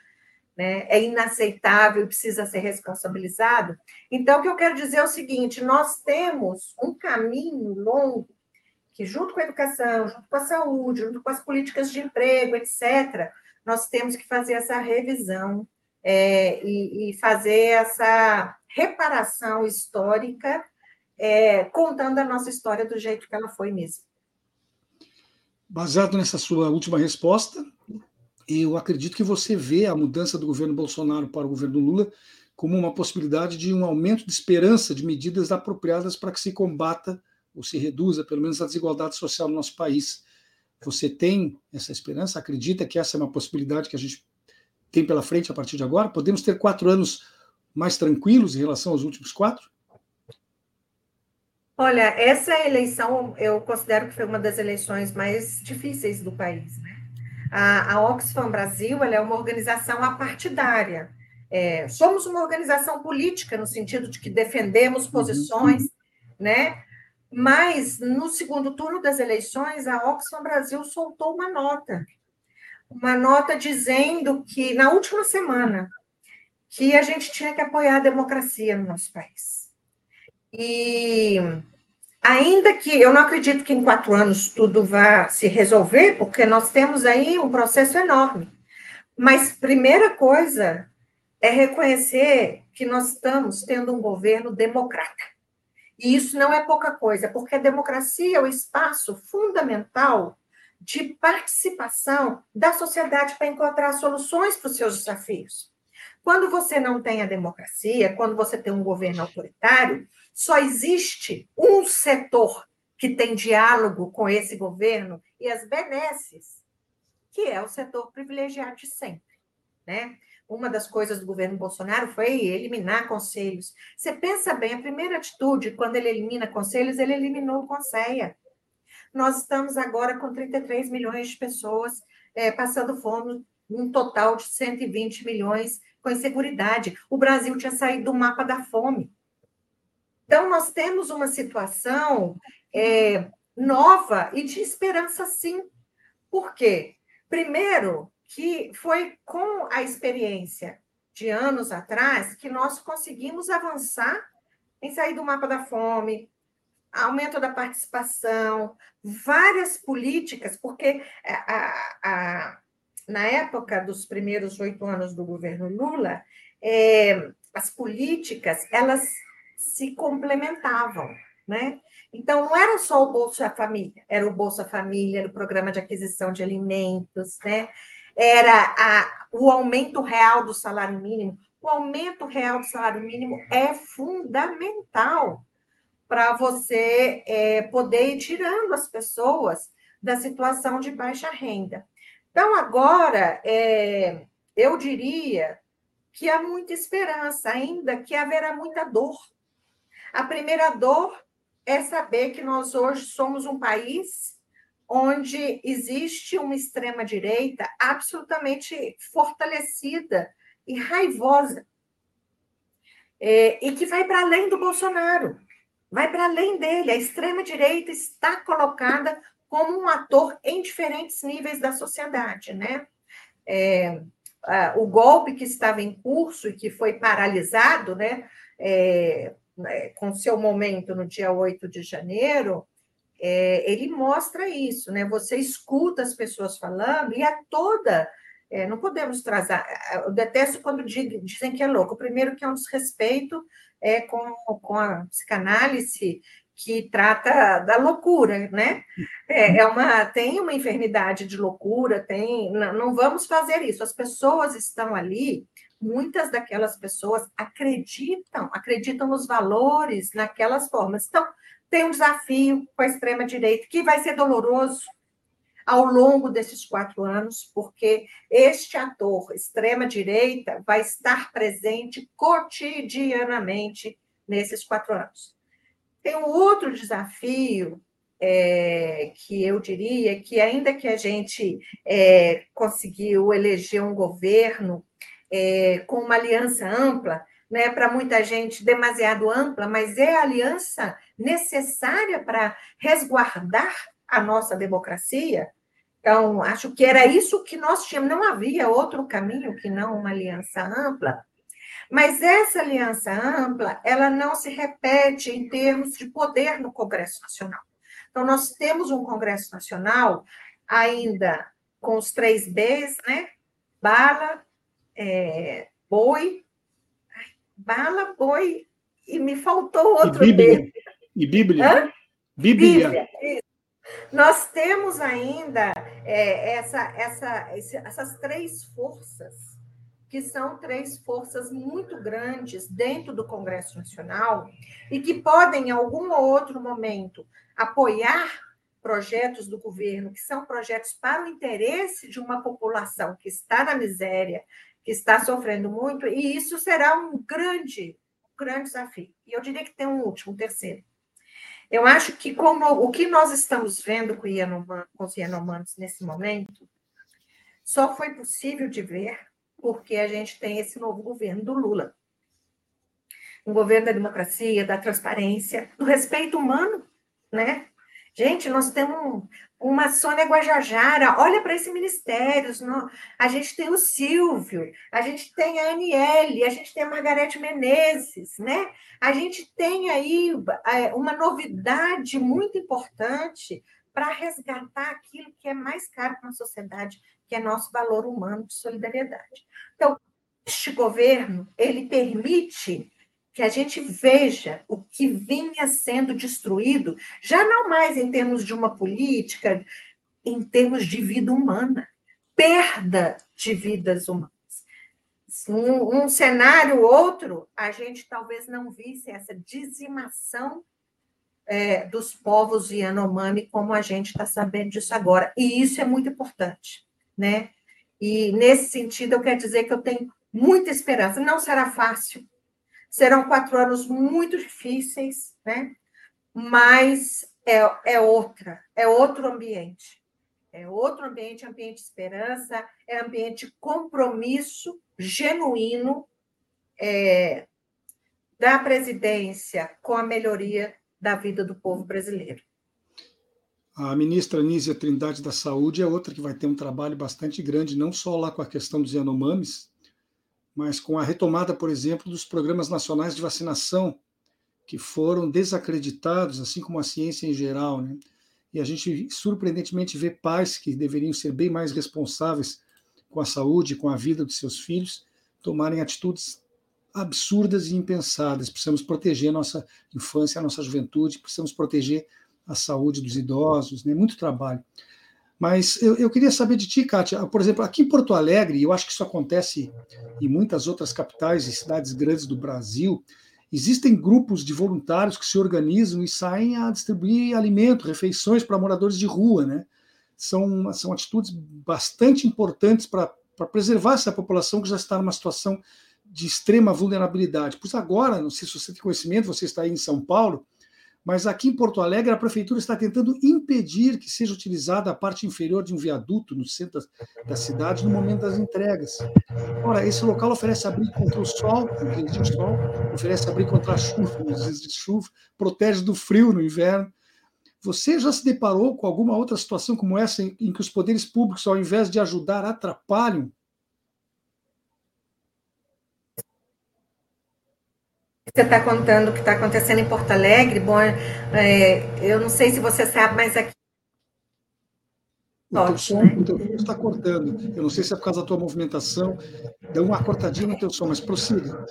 né? É inaceitável, precisa ser responsabilizado. Então, o que eu quero dizer é o seguinte: nós temos um caminho longo que, junto com a educação, junto com a saúde, junto com as políticas de emprego, etc., nós temos que fazer essa revisão é, e, e, fazer essa reparação histórica, é, contando a nossa história do jeito que ela foi mesmo. Baseado nessa sua última resposta, eu acredito que você vê a mudança do governo Bolsonaro para o governo Lula como uma possibilidade de um aumento de esperança de medidas apropriadas para que se combata ou se reduza, pelo menos, a desigualdade social no nosso país. Você tem essa esperança? Acredita que essa é uma possibilidade que a gente tem pela frente a partir de agora? Podemos ter quatro anos mais tranquilos em relação aos últimos quatro? Olha, essa eleição eu considero que foi uma das eleições mais difíceis do país. Né? A, a Oxfam Brasil é uma organização apartidária. É, somos uma organização política no sentido de que defendemos uhum. posições, uhum. né? Mas no segundo turno das eleições, a Oxfam Brasil soltou uma nota uma nota dizendo que, na última semana, que a gente tinha que apoiar a democracia no nosso país. E ainda que eu não acredito que em quatro anos tudo vá se resolver, porque nós temos aí um processo enorme. Mas primeira coisa é reconhecer que nós estamos tendo um governo democrata. E isso não é pouca coisa, porque a democracia é o espaço fundamental de participação da sociedade para encontrar soluções para os seus desafios. Quando você não tem a democracia, quando você tem um governo autoritário, só existe um setor que tem diálogo com esse governo e as benesses, que é o setor privilegiado de sempre, né? Uma das coisas do governo Bolsonaro foi eliminar conselhos. Você pensa bem, a primeira atitude, quando ele elimina conselhos, ele eliminou o Conselho nós estamos agora com 33 milhões de pessoas é, passando fome, um total de 120 milhões com inseguridade. O Brasil tinha saído do mapa da fome. Então, nós temos uma situação é, nova e de esperança, sim. Por quê? Primeiro, que foi com a experiência de anos atrás que nós conseguimos avançar em sair do mapa da fome, aumento da participação, várias políticas, porque a, a, na época dos primeiros oito anos do governo Lula, é, as políticas elas se complementavam, né? Então, não era só o Bolsa Família, era o Bolsa Família, era o programa de aquisição de alimentos, né? Era a, o aumento real do salário mínimo. O aumento real do salário mínimo é fundamental para você é, poder ir tirando as pessoas da situação de baixa renda. Então, agora, é, eu diria que há muita esperança, ainda que haverá muita dor. A primeira dor é saber que nós hoje somos um país onde existe uma extrema-direita absolutamente fortalecida e raivosa, é, e que vai para além do Bolsonaro vai para além dele. A extrema-direita está colocada como um ator em diferentes níveis da sociedade, né? É, o golpe que estava em curso e que foi paralisado, né, é, é com seu momento no dia 8 de janeiro, é, ele mostra isso, né? Você escuta as pessoas falando e a toda. É, não podemos trazer. Eu detesto quando dizem que é louco. Primeiro, que é um desrespeito é com, com a psicanálise que trata da loucura, né? É, é, uma tem uma enfermidade de loucura, tem não, não vamos fazer isso. As pessoas estão ali, muitas daquelas pessoas acreditam, acreditam nos valores, naquelas formas. Então, tem um desafio com a extrema direita que vai ser doloroso, ao longo desses quatro anos, porque este ator extrema-direita vai estar presente cotidianamente nesses quatro anos. Tem um outro desafio é, que eu diria que, ainda que a gente é, conseguiu eleger um governo é, com uma aliança ampla, né, para muita gente demasiado ampla, mas é a aliança necessária para resguardar a nossa democracia. Então, acho que era isso que nós tínhamos, não havia outro caminho que não uma aliança ampla. Mas essa aliança ampla, ela não se repete em termos de poder no Congresso Nacional. Então, nós temos um Congresso Nacional ainda com os três Bs, né? Bala, é, boi, bala, boi, e me faltou outro e Bíblia. E Bíblia. Hã? Bíblia. Bíblia. Nós temos ainda é, essa, essa, essas três forças que são três forças muito grandes dentro do Congresso Nacional e que podem, em algum outro momento, apoiar projetos do governo, que são projetos para o interesse de uma população que está na miséria, que está sofrendo muito, e isso será um grande, um grande desafio. E eu diria que tem um último, um terceiro. Eu acho que como o que nós estamos vendo com, com os Yanomamis nesse momento, só foi possível de ver porque a gente tem esse novo governo do Lula. Um governo da democracia, da transparência, do respeito humano, né? Gente, nós temos uma Sônia Guajajara, olha para esses ministérios, a gente tem o Silvio, a gente tem a Aniele, a gente tem a Margarete Menezes, né? A gente tem aí é, uma novidade muito importante para resgatar aquilo que é mais caro para a sociedade, que é nosso valor humano de solidariedade. Então, este governo, ele permite que a gente veja o que vinha sendo destruído, já não mais em termos de uma política, em termos de vida humana, perda de vidas humanas. Um, um cenário outro, a gente talvez não visse essa dizimação é, dos povos Yanomami como a gente está sabendo disso agora. E isso é muito importante né? E nesse sentido, eu quero dizer que eu tenho muita esperança. Não será fácil, serão quatro anos muito difíceis, né? Mas é, é outra, é outro ambiente. É outro ambiente, ambiente de esperança, é ambiente de compromisso genuíno é, da presidência com a melhoria da vida do povo brasileiro. A ministra Nízia Trindade da Saúde é outra que vai ter um trabalho bastante grande, não só lá com a questão dos Yanomamis, mas com a retomada, por exemplo, dos programas nacionais de vacinação, que foram desacreditados, assim como a ciência em geral. Né? E a gente, surpreendentemente, vê pais que deveriam ser bem mais responsáveis com a saúde, com a vida dos seus filhos, tomarem atitudes absurdas e impensadas. Precisamos proteger a nossa infância, a nossa juventude, precisamos proteger a saúde dos idosos, né? muito trabalho. Mas eu, eu, queria saber de ti, Kátia, por exemplo, aqui em Porto Alegre, eu acho que isso acontece em muitas outras capitais e cidades grandes do Brasil, existem grupos de voluntários que se organizam e saem a distribuir alimento, refeições para moradores de rua, né? São, são atitudes bastante importantes para preservar essa população que já está numa situação de extrema vulnerabilidade. Pois agora, não sei se você tem conhecimento, você está aí em São Paulo, mas aqui em Porto Alegre a prefeitura está tentando impedir que seja utilizada a parte inferior de um viaduto no centro da cidade no momento das entregas. Ora, esse local oferece abrigo contra o sol, de sol, oferece abrigo contra a chuva de chuva, protege do frio no inverno. Você já se deparou com alguma outra situação como essa em que os poderes públicos, ao invés de ajudar, atrapalham você está contando o que está acontecendo em Porto Alegre, bom, é, eu não sei se você sabe, mas aqui. O teu som né? está cortando. Eu não sei se é por causa da tua movimentação. Deu uma cortadinha no teu som, mas prossiga.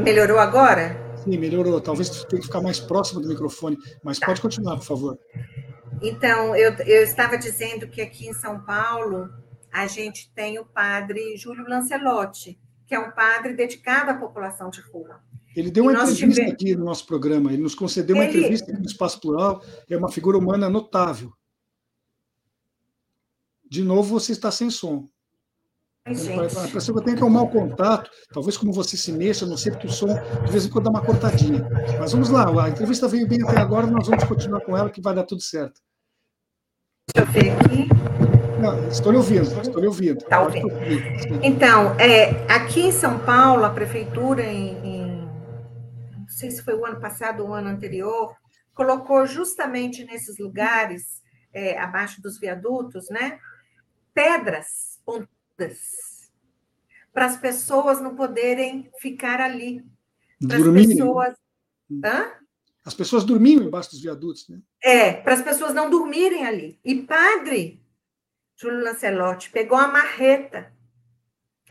Melhorou agora? Sim, melhorou. Talvez tu tenha que ficar mais próximo do microfone, mas tá. pode continuar, por favor. Então, eu, eu estava dizendo que aqui em São Paulo a gente tem o padre Júlio Lancelotti, que é um padre dedicado à população de rua. Ele deu uma entrevista tivemos... aqui no nosso programa, ele nos concedeu uma ele... entrevista aqui no Espaço Plural, é uma figura humana notável. De novo, você está sem som. Que eu tenho que arrumar o contato, talvez como você se mexa, não sei, porque o som de vez em quando dá uma cortadinha. Mas vamos lá, a entrevista veio bem até agora, nós vamos continuar com ela, que vai dar tudo certo. Deixa eu ver aqui. Não, estou lhe ouvindo, estou lhe ouvindo. Tá ouvindo. Então, é, aqui em São Paulo, a prefeitura, em, sei se foi o ano passado ou o ano anterior, colocou justamente nesses lugares, é, abaixo dos viadutos, né, pedras para as pessoas não poderem ficar ali. Para as pessoas. Hã? As pessoas dormiam embaixo dos viadutos, né? É, para as pessoas não dormirem ali. E padre Júlio Lancelotti pegou a marreta,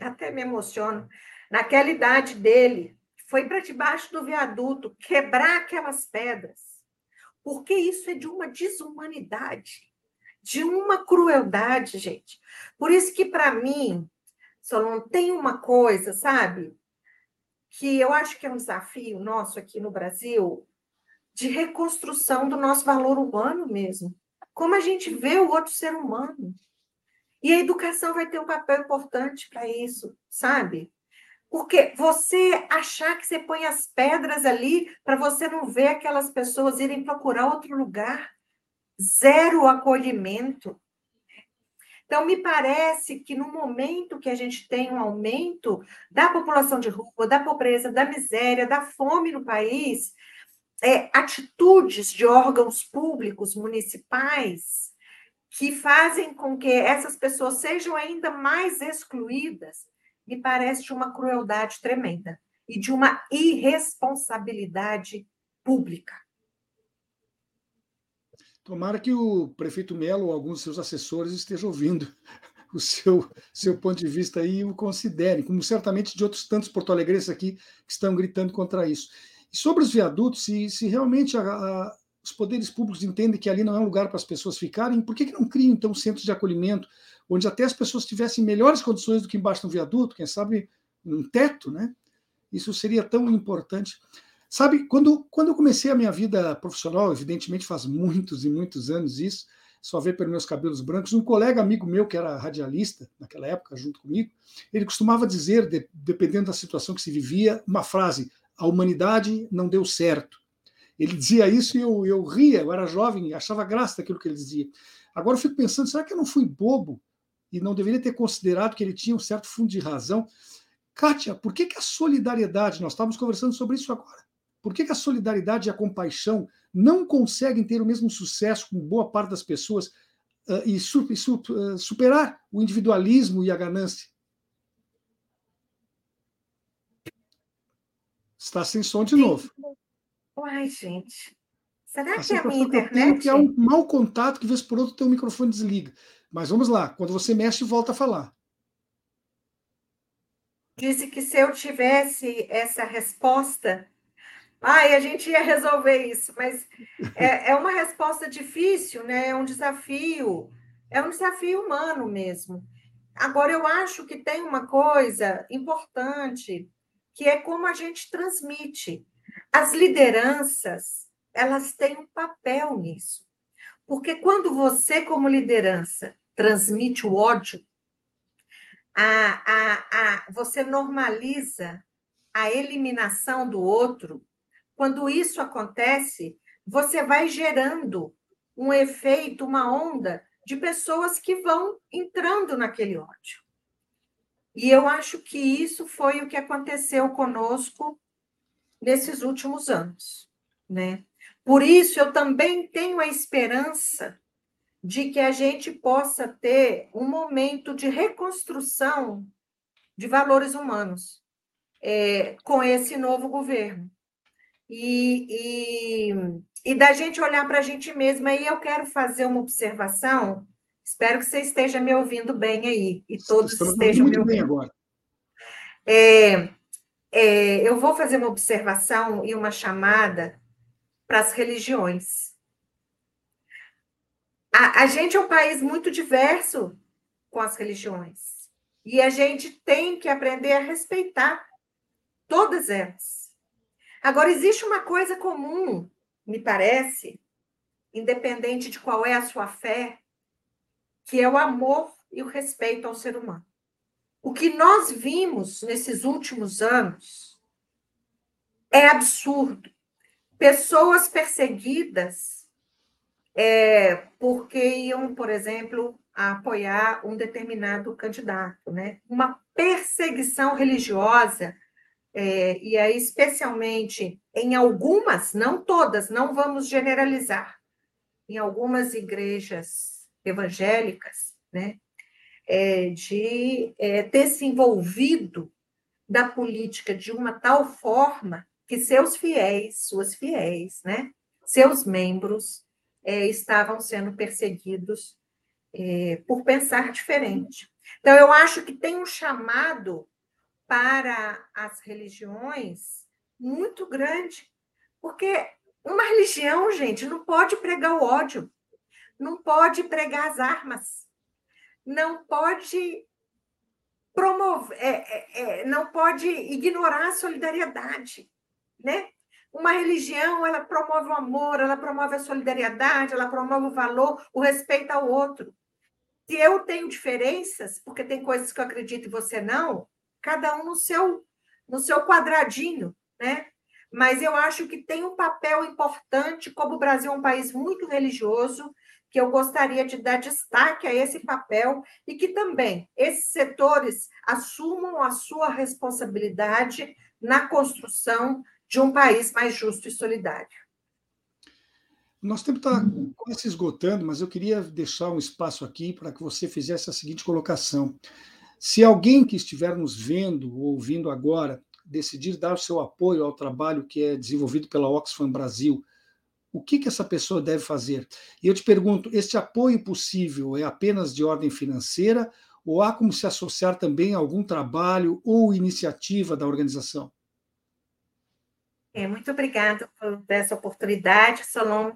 até me emociono, naquela idade dele, foi para debaixo do viaduto quebrar aquelas pedras, porque isso é de uma desumanidade de uma crueldade, gente. Por isso que, para mim, Solon, tem uma coisa, sabe? Que eu acho que é um desafio nosso aqui no Brasil de reconstrução do nosso valor humano mesmo. Como a gente vê o outro ser humano. E a educação vai ter um papel importante para isso, sabe? Porque você achar que você põe as pedras ali para você não ver aquelas pessoas irem procurar outro lugar zero acolhimento. Então, me parece que no momento que a gente tem um aumento da população de rua, da pobreza, da miséria, da fome no país, é, atitudes de órgãos públicos municipais que fazem com que essas pessoas sejam ainda mais excluídas, me parece de uma crueldade tremenda e de uma irresponsabilidade pública. Tomara que o prefeito Melo ou alguns de seus assessores estejam ouvindo o seu, seu ponto de vista e o considerem, como certamente de outros tantos porto-alegrenses aqui que estão gritando contra isso. E sobre os viadutos, se, se realmente a, a, os poderes públicos entendem que ali não é um lugar para as pessoas ficarem, por que, que não criam, então, centros de acolhimento, onde até as pessoas tivessem melhores condições do que embaixo do viaduto, quem sabe um teto, né? Isso seria tão importante. Sabe, quando, quando eu comecei a minha vida profissional, evidentemente faz muitos e muitos anos isso, só ver pelos meus cabelos brancos, um colega amigo meu, que era radialista naquela época, junto comigo, ele costumava dizer, de, dependendo da situação que se vivia, uma frase: a humanidade não deu certo. Ele dizia isso e eu, eu ria, eu era jovem, achava graça daquilo que ele dizia. Agora eu fico pensando, será que eu não fui bobo e não deveria ter considerado que ele tinha um certo fundo de razão? Kátia, por que, que a solidariedade, nós estávamos conversando sobre isso agora, por que, que a solidariedade e a compaixão não conseguem ter o mesmo sucesso com boa parte das pessoas uh, e, su su uh, superar o individualismo e a ganância? Está sem som de novo. Uai, gente. Será que é a minha internet? Que é um mau contato que, vez por outro, teu microfone desliga. Mas vamos lá, quando você mexe, volta a falar. Disse que se eu tivesse essa resposta, Ai, a gente ia resolver isso, mas é, é uma resposta difícil, né? É um desafio, é um desafio humano mesmo. Agora, eu acho que tem uma coisa importante, que é como a gente transmite. As lideranças, elas têm um papel nisso. Porque quando você, como liderança, transmite o ódio, a, a, a, você normaliza a eliminação do outro, quando isso acontece, você vai gerando um efeito, uma onda de pessoas que vão entrando naquele ódio. E eu acho que isso foi o que aconteceu conosco nesses últimos anos, né? Por isso eu também tenho a esperança de que a gente possa ter um momento de reconstrução de valores humanos é, com esse novo governo e, e, e da gente olhar para a gente mesma. Aí eu quero fazer uma observação. Espero que você esteja me ouvindo bem aí e todos Estamos estejam me ouvindo. Bem agora. É, é, eu vou fazer uma observação e uma chamada para as religiões. A, a gente é um país muito diverso com as religiões. E a gente tem que aprender a respeitar todas elas. Agora, existe uma coisa comum, me parece, independente de qual é a sua fé, que é o amor e o respeito ao ser humano. O que nós vimos nesses últimos anos é absurdo. Pessoas perseguidas é, porque iam, por exemplo, apoiar um determinado candidato, né? Uma perseguição religiosa, é, e aí especialmente em algumas, não todas, não vamos generalizar, em algumas igrejas evangélicas, né? é, de é, ter se envolvido da política de uma tal forma que seus fiéis, suas fiéis, né, seus membros é, estavam sendo perseguidos é, por pensar diferente. Então, eu acho que tem um chamado para as religiões muito grande, porque uma religião, gente, não pode pregar o ódio, não pode pregar as armas, não pode promover, é, é, é, não pode ignorar a solidariedade, né? Uma religião, ela promove o amor, ela promove a solidariedade, ela promove o valor, o respeito ao outro. Se eu tenho diferenças, porque tem coisas que eu acredito e você não, cada um no seu no seu quadradinho, né? Mas eu acho que tem um papel importante, como o Brasil é um país muito religioso, que eu gostaria de dar destaque a esse papel e que também esses setores assumam a sua responsabilidade na construção de um país mais justo e solidário. Nosso tempo está quase se esgotando, mas eu queria deixar um espaço aqui para que você fizesse a seguinte colocação. Se alguém que estiver nos vendo ou ouvindo agora decidir dar o seu apoio ao trabalho que é desenvolvido pela Oxfam Brasil, o que, que essa pessoa deve fazer? E eu te pergunto: este apoio possível é apenas de ordem financeira ou há como se associar também a algum trabalho ou iniciativa da organização? É, muito obrigada por essa oportunidade, Solon.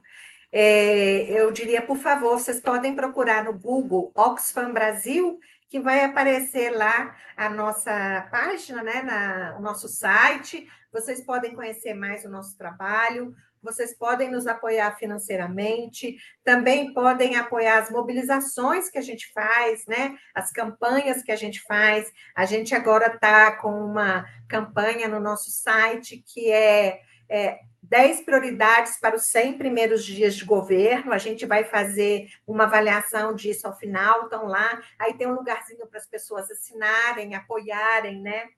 É, eu diria, por favor, vocês podem procurar no Google Oxfam Brasil, que vai aparecer lá a nossa página, né, na, o nosso site. Vocês podem conhecer mais o nosso trabalho, vocês podem nos apoiar financeiramente, também podem apoiar as mobilizações que a gente faz, né? As campanhas que a gente faz. A gente agora está com uma campanha no nosso site que é, é 10 prioridades para os 100 primeiros dias de governo. A gente vai fazer uma avaliação disso ao final, estão lá. Aí tem um lugarzinho para as pessoas assinarem, apoiarem, né?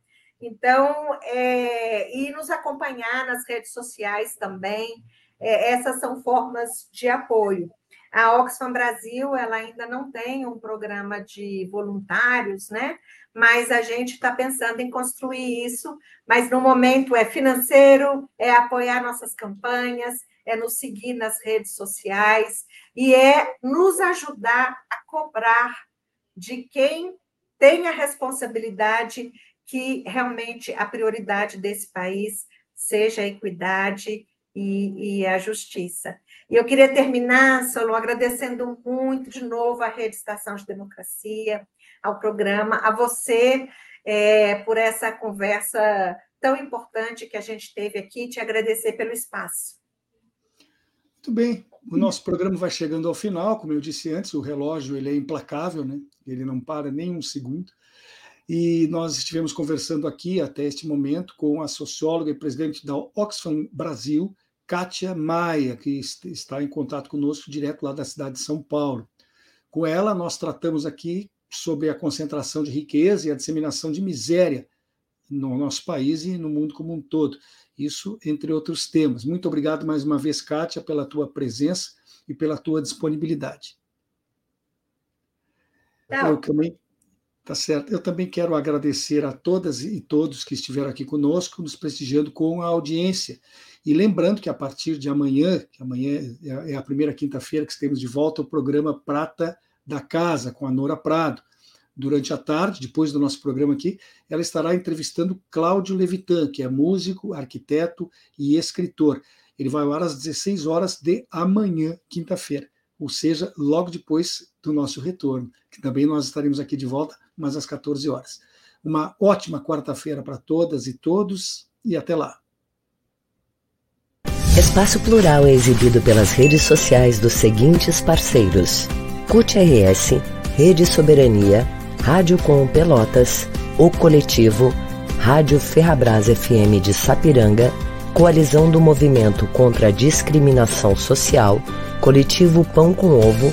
Então, é, e nos acompanhar nas redes sociais também, é, essas são formas de apoio. A Oxfam Brasil, ela ainda não tem um programa de voluntários, né? Mas a gente está pensando em construir isso, mas no momento é financeiro, é apoiar nossas campanhas, é nos seguir nas redes sociais e é nos ajudar a cobrar de quem tem a responsabilidade que realmente a prioridade desse país seja a equidade e, e a justiça. E eu queria terminar, Solon, agradecendo muito de novo à Rede Estação de Democracia, ao programa, a você é, por essa conversa tão importante que a gente teve aqui, te agradecer pelo espaço. Muito bem, o nosso programa vai chegando ao final, como eu disse antes, o relógio ele é implacável, né? ele não para nem um segundo. E nós estivemos conversando aqui até este momento com a socióloga e presidente da Oxfam Brasil, Kátia Maia, que está em contato conosco direto lá da cidade de São Paulo. Com ela, nós tratamos aqui sobre a concentração de riqueza e a disseminação de miséria no nosso país e no mundo como um todo. Isso, entre outros temas. Muito obrigado mais uma vez, Kátia, pela tua presença e pela tua disponibilidade. Não. Eu também Tá certo. Eu também quero agradecer a todas e todos que estiveram aqui conosco, nos prestigiando com a audiência. E lembrando que a partir de amanhã, que amanhã é a primeira quinta-feira que temos de volta o programa Prata da Casa, com a Nora Prado. Durante a tarde, depois do nosso programa aqui, ela estará entrevistando Cláudio Levitan, que é músico, arquiteto e escritor. Ele vai ao ar às 16 horas de amanhã, quinta-feira, ou seja, logo depois do nosso retorno, que também nós estaremos aqui de volta mas às 14 horas. Uma ótima quarta-feira para todas e todos e até lá. Espaço Plural é exibido pelas redes sociais dos seguintes parceiros: CUT RS, Rede Soberania, Rádio Com Pelotas, O Coletivo, Rádio Ferrabras FM de Sapiranga, Coalizão do Movimento contra a Discriminação Social, Coletivo Pão com Ovo,